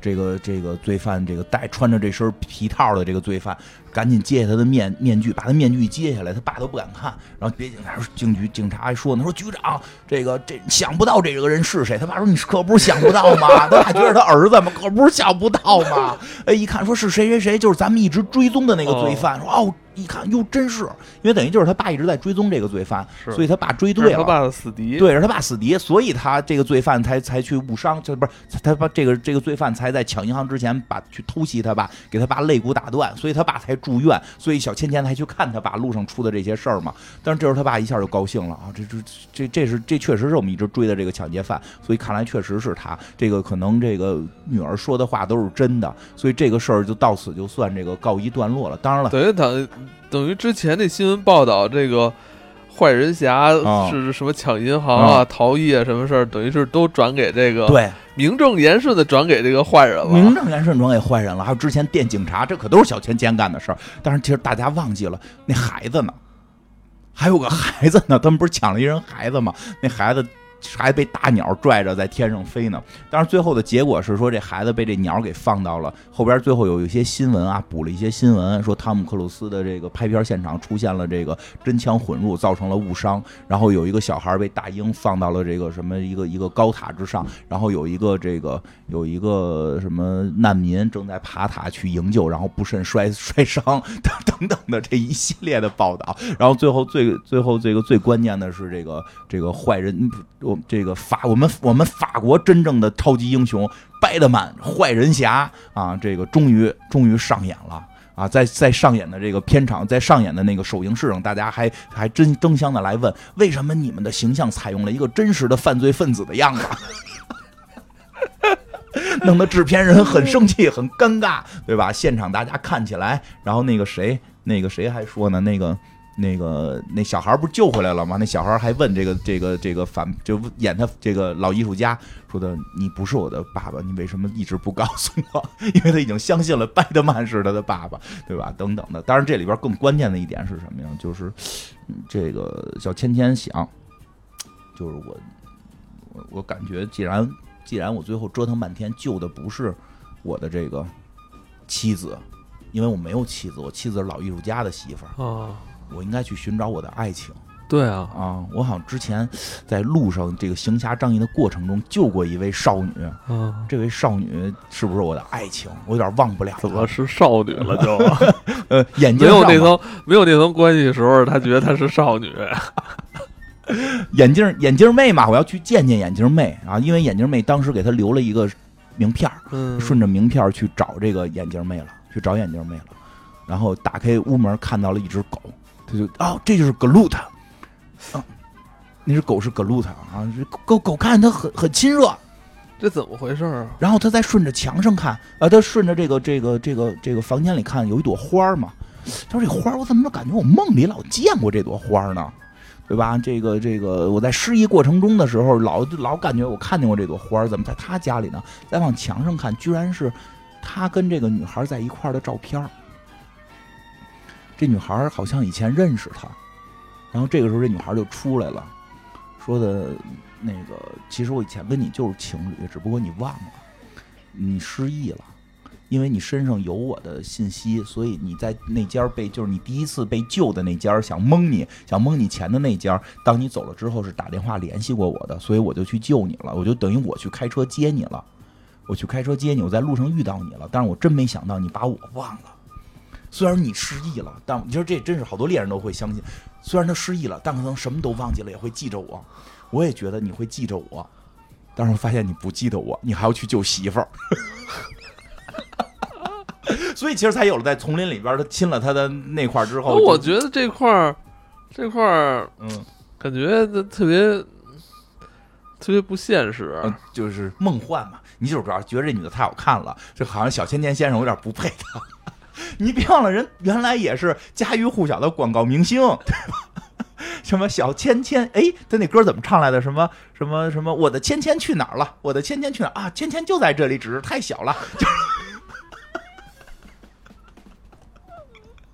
这个这个罪犯，这个带穿着这身皮套的这个罪犯，赶紧揭下他的面面具，把他面具揭下来，他爸都不敢看。然后别警察，警局警察还说呢，说局长，这个这想不到这个人是谁。他爸说你可不是想不到吗？[LAUGHS] 他爸觉得他儿子吗？可不是想不到吗？哎，一看说是谁谁谁，就是咱们一直追踪的那个罪犯。说哦，一看哟，真是，因为等于就是他爸一直在追踪这个罪犯，所以他爸追对了。是他爸的死敌，对，是他爸死敌，所以他这个罪犯才才去误伤，就不是他把这个这个罪犯才在抢银行之前把去偷袭他爸，给他爸肋骨打断，所以他爸才住院，所以小芊芊才去看他爸路上出的这些事儿嘛。但是这时候他爸一下就高兴了啊，这这这这是这确实是我们一直追的这个抢劫犯，所以看来确实是他。这个可能这个女儿说的话都是真的，所以这个事儿就到此就算这个告一段落了。当然了，等于等等于之前那新闻报道这个。坏人侠啊是什么抢银行啊、啊逃逸啊，什么事儿，等于是都转给这个对，名正言顺的转给这个坏人了。名正言顺转给坏人了，还有之前电警察，这可都是小钱钱干的事儿。但是其实大家忘记了那孩子呢，还有个孩子呢，他们不是抢了一人孩子吗？那孩子还被大鸟拽着在天上飞呢。但是最后的结果是说，这孩子被这鸟给放到了后边。最后有一些新闻啊，补了一些新闻，说汤姆克鲁斯的这个拍片现场出现了这个真枪混入，造成了误伤。然后有一个小孩被大鹰放到了这个什么一个一个高塔之上，然后有一个这个有一个什么难民正在爬塔去营救，然后不慎摔摔伤等等的这一系列的报道。然后最后最最后这个最关键的是这个这个坏人。[LAUGHS] 我这个法，我们我们法国真正的超级英雄拜德曼坏人侠啊，这个终于终于上演了啊，在在上演的这个片场，在上演的那个首映式上，大家还还真争相的来问，为什么你们的形象采用了一个真实的犯罪分子的样子，[LAUGHS] 弄得制片人很生气，很尴尬，对吧？现场大家看起来，然后那个谁，那个谁还说呢，那个。那个那小孩不是救回来了吗？那小孩还问这个这个这个反就演他这个老艺术家说的：“你不是我的爸爸，你为什么一直不告诉我？” [LAUGHS] 因为他已经相信了拜德曼是他的爸爸，对吧？等等的。当然，这里边更关键的一点是什么呀？就是这个小芊芊想，就是我我我感觉，既然既然我最后折腾半天救的不是我的这个妻子，因为我没有妻子，我妻子是老艺术家的媳妇儿啊。我应该去寻找我的爱情。对啊，啊，我好像之前在路上这个行侠仗义的过程中救过一位少女。嗯，这位少女是不是我的爱情？我有点忘不了。怎么是少女了就？[LAUGHS] 呃，眼睛没有那层没有那层关系的时候，他觉得她是少女。[LAUGHS] 眼镜眼镜妹嘛，我要去见见眼镜妹啊，因为眼镜妹当时给他留了一个名片顺着名片去找这个眼镜妹了，去找眼镜妹了。然后打开屋门，看到了一只狗。他就哦，这就是格鲁特，啊，那只狗是格鲁特啊，这狗狗看它很很亲热，这怎么回事啊？然后他再顺着墙上看，啊，他顺着这个这个这个这个房间里看，有一朵花嘛。他说这花我怎么感觉我梦里老见过这朵花呢？对吧？这个这个我在失忆过程中的时候，老老感觉我看见过这朵花，怎么在他家里呢？再往墙上看，居然是他跟这个女孩在一块儿的照片。这女孩好像以前认识他，然后这个时候这女孩就出来了，说的那个其实我以前跟你就是情侣，只不过你忘了，你失忆了，因为你身上有我的信息，所以你在那家被就是你第一次被救的那家想蒙你想蒙你钱的那家，当你走了之后是打电话联系过我的，所以我就去救你了，我就等于我去开车接你了，我去开车接你，我在路上遇到你了，但是我真没想到你把我忘了。虽然你失忆了，但你说这真是好多猎人都会相信。虽然他失忆了，但可能什么都忘记了，也会记着我。我也觉得你会记着我，但是我发现你不记得我，你还要去救媳妇儿。[LAUGHS] 所以其实才有了在丛林里边他亲了他的那块之后。我觉得这块儿，这块儿，嗯，感觉特别特别不现实，就是梦幻嘛。你就是主要觉得这女的太好看了，就好像小千年先生有点不配她。你别忘了，人原来也是家喻户晓的广告明星，对吧？[LAUGHS] 什么小芊芊，哎，他那歌怎么唱来的？什么什么什么？我的芊芊去哪儿了？我的芊芊去哪儿啊？芊芊就在这里，只是太小了。就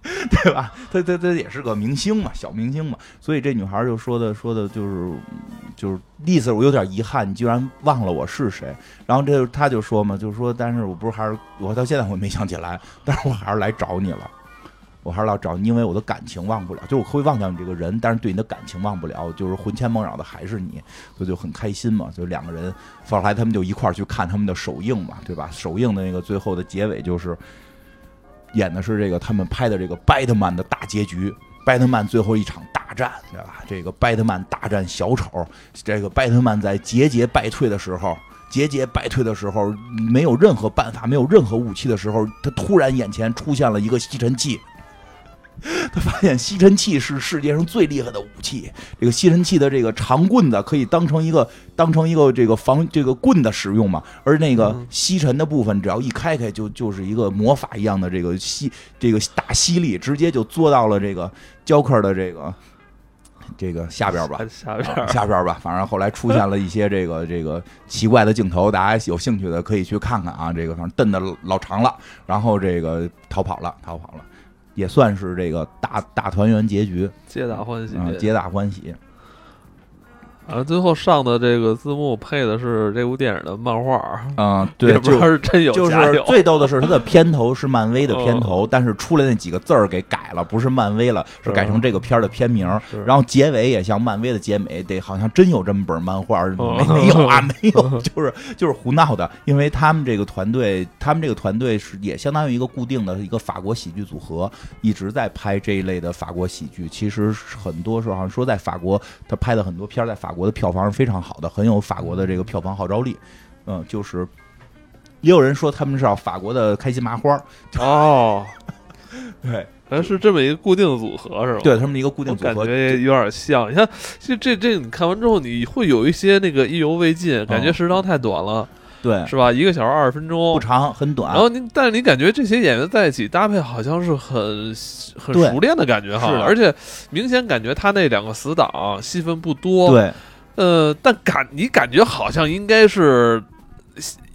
[LAUGHS] 对吧？他他他也是个明星嘛，小明星嘛，所以这女孩就说的说的就是就是意思，我有点遗憾，你居然忘了我是谁。然后这他就说嘛，就是说，但是我不是还是我到现在我没想起来，但是我还是来找你了，我还是来找你，因为我的感情忘不了，就我会忘掉你这个人，但是对你的感情忘不了，就是魂牵梦绕的还是你，所以就很开心嘛。就两个人后来他们就一块儿去看他们的首映嘛，对吧？首映的那个最后的结尾就是。演的是这个他们拍的这个拜特曼的大结局，拜特曼最后一场大战，对吧？这个拜特曼大战小丑，这个拜特曼在节节败退的时候，节节败退的时候，没有任何办法，没有任何武器的时候，他突然眼前出现了一个吸尘器。[LAUGHS] 他发现吸尘器是世界上最厉害的武器。这个吸尘器的这个长棍子可以当成一个当成一个这个防这个棍子使用嘛？而那个吸尘的部分，只要一开开，就就是一个魔法一样的这个吸这个大吸力，直接就做到了这个焦克的这个这个下边吧，下边下边吧。反正后来出现了一些这个这个奇怪的镜头，大家有兴趣的可以去看看啊。这个反正瞪的老长了，然后这个逃跑了，逃跑了。也算是这个大大团圆结局，皆大欢喜啊，皆大欢喜。啊，最后上的这个字幕配的是这部电影的漫画，嗯，[LAUGHS] 对，也不知道是真有就是。最逗的是，它的片头是漫威的片头，但是出来那几个字儿给改了，不是漫威了，是改成这个片儿的片名。然后结尾也像漫威的结尾，得好像真有这么本漫画，哦没没有啊，[LAUGHS] 没有，就是就是胡闹的。因为他们这个团队，他们这个团队是也相当于一个固定的一个法国喜剧组合，一直在拍这一类的法国喜剧。其实很多时候好像说在法国，他拍的很多片儿在法国的票房是非常好的，很有法国的这个票房号召力。嗯，就是也有人说他们是要法国的开心麻花，哦，[LAUGHS] 对还是这么一个固定组合是吧？对，他们一个固定组合。感觉有点像。你看，其实这这你看完之后，你会有一些那个意犹未尽，感觉时长太短了，对，是吧？一个小时二十分钟不。长，很短。然后你，但是你感觉这些演员在一起搭配，好像是很很熟练的感觉哈是，的而且明显感觉他那两个死党戏份不多，对，呃，但感你感觉好像应该是，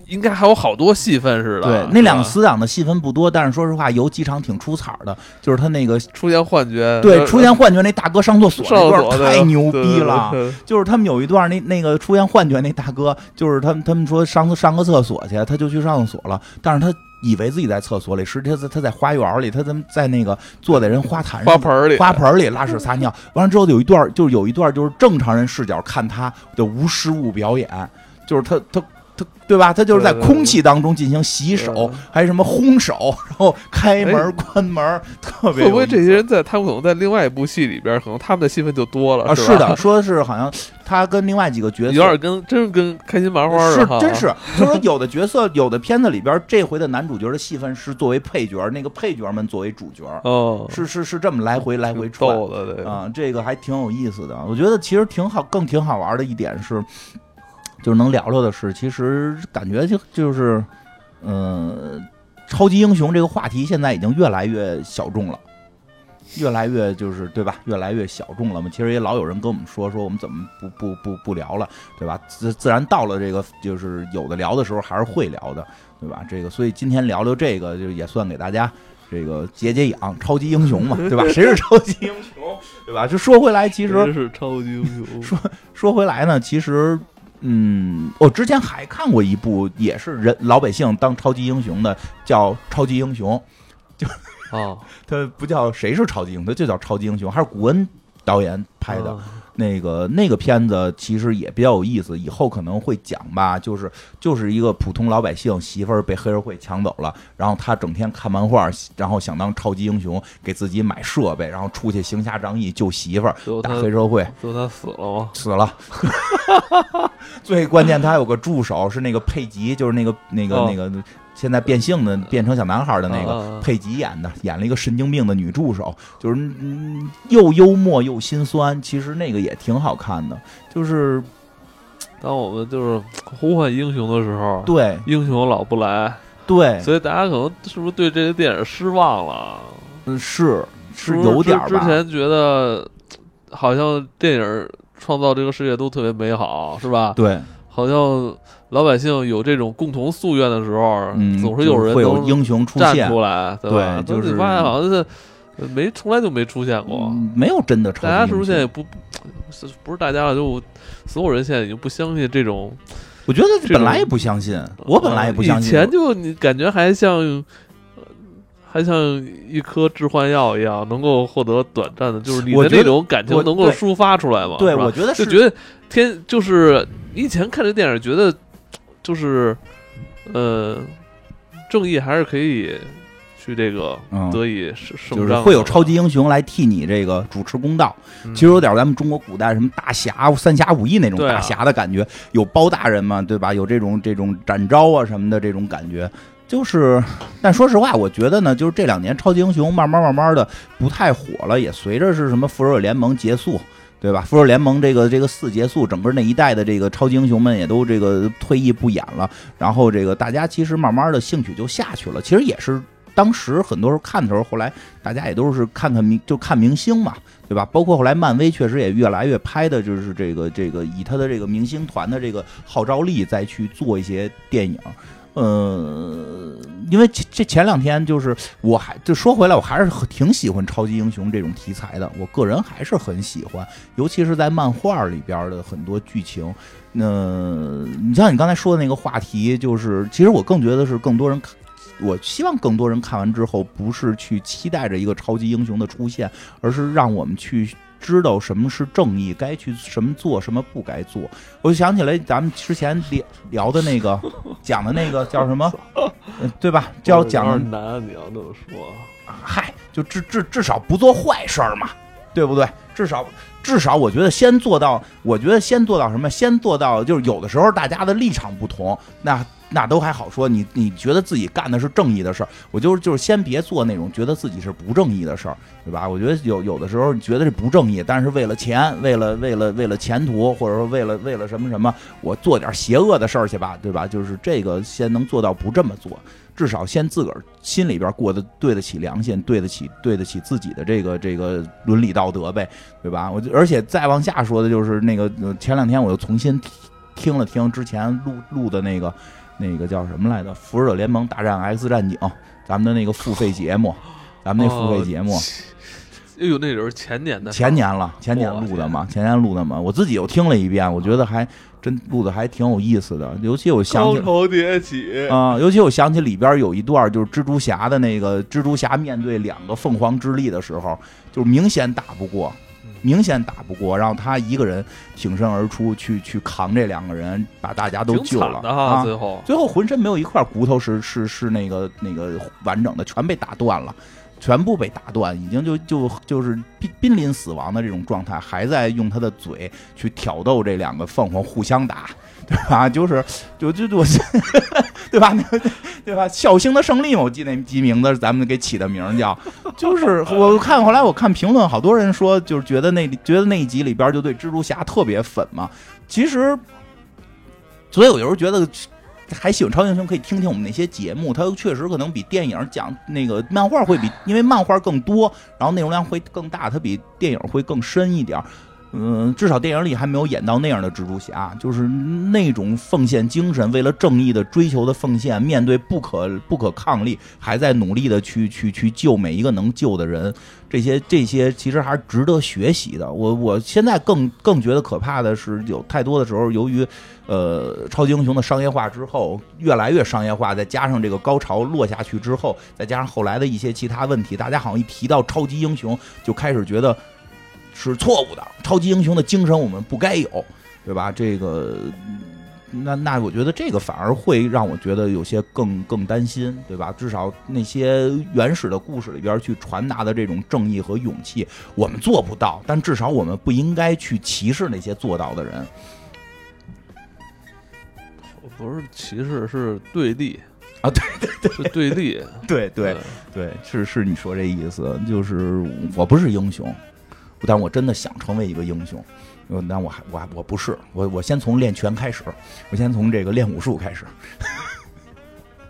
应该还有好多戏份似的。对，那两个死党的戏份不多，但是说实话，有几场挺出彩儿的，就是他那个出现幻觉，对呃出现幻觉那大哥上厕所那段太牛逼了。就是他们有一段那那个出现幻觉那大哥，就是他们他们说上上个厕所去，他就去上厕所了，但是他以为自己在厕所里，实际他在他在花园里，他在在那个坐在人花坛上。花盆里，花盆里拉屎撒尿，完了之后有一段，就是有一段就是正常人视角看他的无实物表演，就是他他他对吧？他就是在空气当中进行洗手对，还什么烘手，然后开门关门，特别会不会这些人在他们可能在另外一部戏里边，可能他们的戏份就多了啊？是是的，吧说是好像他跟另外几个角色 [LAUGHS] 有点跟真是跟开心麻花似是的哈，真是，[LAUGHS] 就是说有的角色，有的片子里边，这回的男主角的戏份是作为配角，那个配角们作为主角，哦，是是是这么来回来回挺串的对，啊，这个还挺有意思的。我觉得其实挺好，更挺好玩的一点是，就是能聊聊的是，其实感觉就就是，嗯、超级英雄这个话题现在已经越来越小众了。越来越就是对吧？越来越小众了嘛。其实也老有人跟我们说说我们怎么不不不不聊了，对吧？自自然到了这个就是有的聊的时候还是会聊的，对吧？这个所以今天聊聊这个，就也算给大家这个解解痒，超级英雄嘛，对吧？谁是 [LAUGHS] 超级英雄，对吧？就说回来，其实是超级英雄，说说回来呢，其实。嗯，我之前还看过一部，也是人老百姓当超级英雄的，叫《超级英雄》。就哦，[LAUGHS] 他不叫谁是超级英雄，他就叫超级英雄，还是古恩导演拍的。啊那个那个片子其实也比较有意思，以后可能会讲吧。就是就是一个普通老百姓媳妇儿被黑社会抢走了，然后他整天看漫画，然后想当超级英雄，给自己买设备，然后出去行侠仗义救媳妇儿，打黑社会。最后他死了吗？死了，[LAUGHS] 最关键他有个助手是那个佩吉，就是那个那个、哦那个现在变性的变成小男孩的那个、佩吉演的，演了一个神经病的女助手，就是嗯又幽默又心酸，其实那个也挺好看的，就是当我们就是呼唤英雄的时候，对。英雄老不来，对，所以大家可能是不是对这个电影失望了？嗯是是有点儿之前觉得好像电影创造这个世界都特别美好，是吧？对，好像老百姓有这种共同夙愿的时候，嗯，总是有有人能英雄出站现，出来，对吧？对就是你发现好像是呃没从来就没出现过。嗯没有真的超级大家是不是现在也不不是大家了？就所有人现在已经不相信这种，我觉得本来也不相信，我本来也不相信，以前就你感觉还像，呃还像一颗致幻药一样，能够获得短暂的，就是你的那种感情能够抒发出来嘛？对吧我觉得就是觉得天就是你以前看这电影觉得就是呃正义还是可以去这个嗯得以就是会有超级英雄来替你这个主持公道，嗯其实有点咱们中国古代什么大侠、三侠五义那种对啊大侠的感觉，有包大人嘛，对吧？有这种这种展昭啊什么的这种感觉。就是，但说实话，我觉得呢，就是这两年超级英雄慢慢慢慢的不太火了，也随着是什么复仇者联盟结束，对吧？复仇联盟这个这个四结束，整个那一代的这个超级英雄们也都这个退役不演了，然后这个大家其实慢慢的兴趣就下去了。其实也是当时很多时候看的时候，后来大家也都是看看明就看明星嘛，对吧？包括后来漫威确实也越来越拍的就是这个这个以他的这个明星团的这个号召力再去做一些电影。呃，因为这这前两天就是我还就说回来，我还是挺喜欢超级英雄这种题材的，我个人还是很喜欢，尤其是在漫画里边的很多剧情。那、你像你刚才说的那个话题，就是其实我更觉得是更多人看。我希望更多人看完之后，不是去期待着一个超级英雄的出现，而是让我们去知道什么是正义，该去什么做，什么不该做。我就想起来咱们之前聊聊的那个讲的那个叫什么，[LAUGHS] 呃对吧？叫讲难，你要这么说，嗨，就至至至少不做坏事儿嘛，对不对？至少至少，我觉得先做到，我觉得先做到什么？先做到就是有的时候大家的立场不同，那那都还好说。你你觉得自己干的是正义的事儿，我就是就是先别做那种觉得自己是不正义的事儿，对吧？我觉得有有的时候你觉得是不正义，但是为了钱，为了为了为了前途，或者说为了为了什么什么，我做点邪恶的事儿去吧，对吧？就是这个先能做到不这么做。至少先自个儿心里边过得对得起良心，对得起对得起自己的这个这个伦理道德呗，对吧？我就而且再往下说的就是那个前两天我又重新听了听之前录录的那个那个叫什么来着，《复仇者联盟大战 X 战警》，咱们的那个付费节目，咱们那付费节目。哦哎呦，那就是前年的，前年了，前年录的嘛，前年录的嘛，我自己又听了一遍，我觉得还真录的还挺有意思的，尤其我想起高潮迭起，啊、尤其我想起里边有一段，就是蜘蛛侠的那个蜘蛛侠面对两个凤凰之力的时候，就是明显打不过，明显打不过，然后他一个人挺身而出去去扛这两个人，把大家都救了啊。最后最后浑身没有一块骨头是是是那个那个完整的，全被打断了。全部被打断，已经就就就是濒濒临死亡的这种状态，还在用他的嘴去挑逗这两个凤凰互相打，对吧？就是就就我，[LAUGHS] [LAUGHS] 对吧？那个对吧？孝兴的胜利嘛，我记得那集名字咱们给起的名儿叫，就是 [LAUGHS] 我看后来我看评论，好多人说就是觉得那觉得那一集里边就对蜘蛛侠特别粉嘛，其实，所以我有时候觉得。还喜欢超英雄，可以听听我们那些节目，它确实可能比电影讲那个漫画会比，因为漫画更多，然后内容量会更大，它比电影会更深一点儿。嗯，至少电影里还没有演到那样的蜘蛛侠，就是那种奉献精神，为了正义的追求的奉献，面对不可不可抗力，还在努力的去去去救每一个能救的人，这些这些其实还是值得学习的。我我现在更更觉得可怕的是，有太多的时候，由于呃超级英雄的商业化之后，越来越商业化，再加上这个高潮落下去之后，再加上后来的一些其他问题，大家好像一提到超级英雄，就开始觉得。是错误的，超级英雄的精神我们不该有，对吧？这个，那那我觉得这个反而会让我觉得有些更更担心，对吧？至少那些原始的故事里边去传达的这种正义和勇气，我们做不到，但至少我们不应该去歧视那些做到的人。不是歧视，是对立啊，对对对，是对立，对对对，是是你说这意思，就是我不是英雄，但我真的想成为一个英雄。呃，但我还我还我不是，我我先从练拳开始，我先从这个练武术开始。[LAUGHS]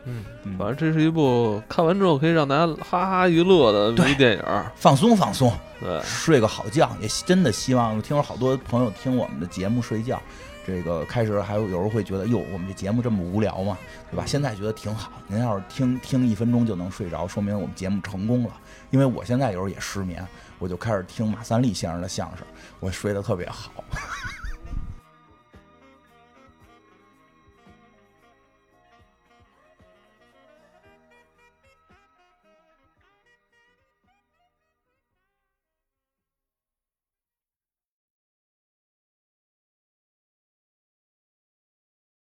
嗯，反正这是一部看完之后可以让大家哈哈娱乐的对微电影儿。放松放松，对，睡个好觉，也真的希望。听说好多朋友听我们的节目睡觉，这个开始还有有时候会觉得，哟，我们这节目这么无聊嘛，对吧？现在觉得挺好。您要是听听一分钟就能睡着，说明我们节目成功了。因为我现在有时候也失眠，我就开始听马三立先生的相声，我睡得特别好。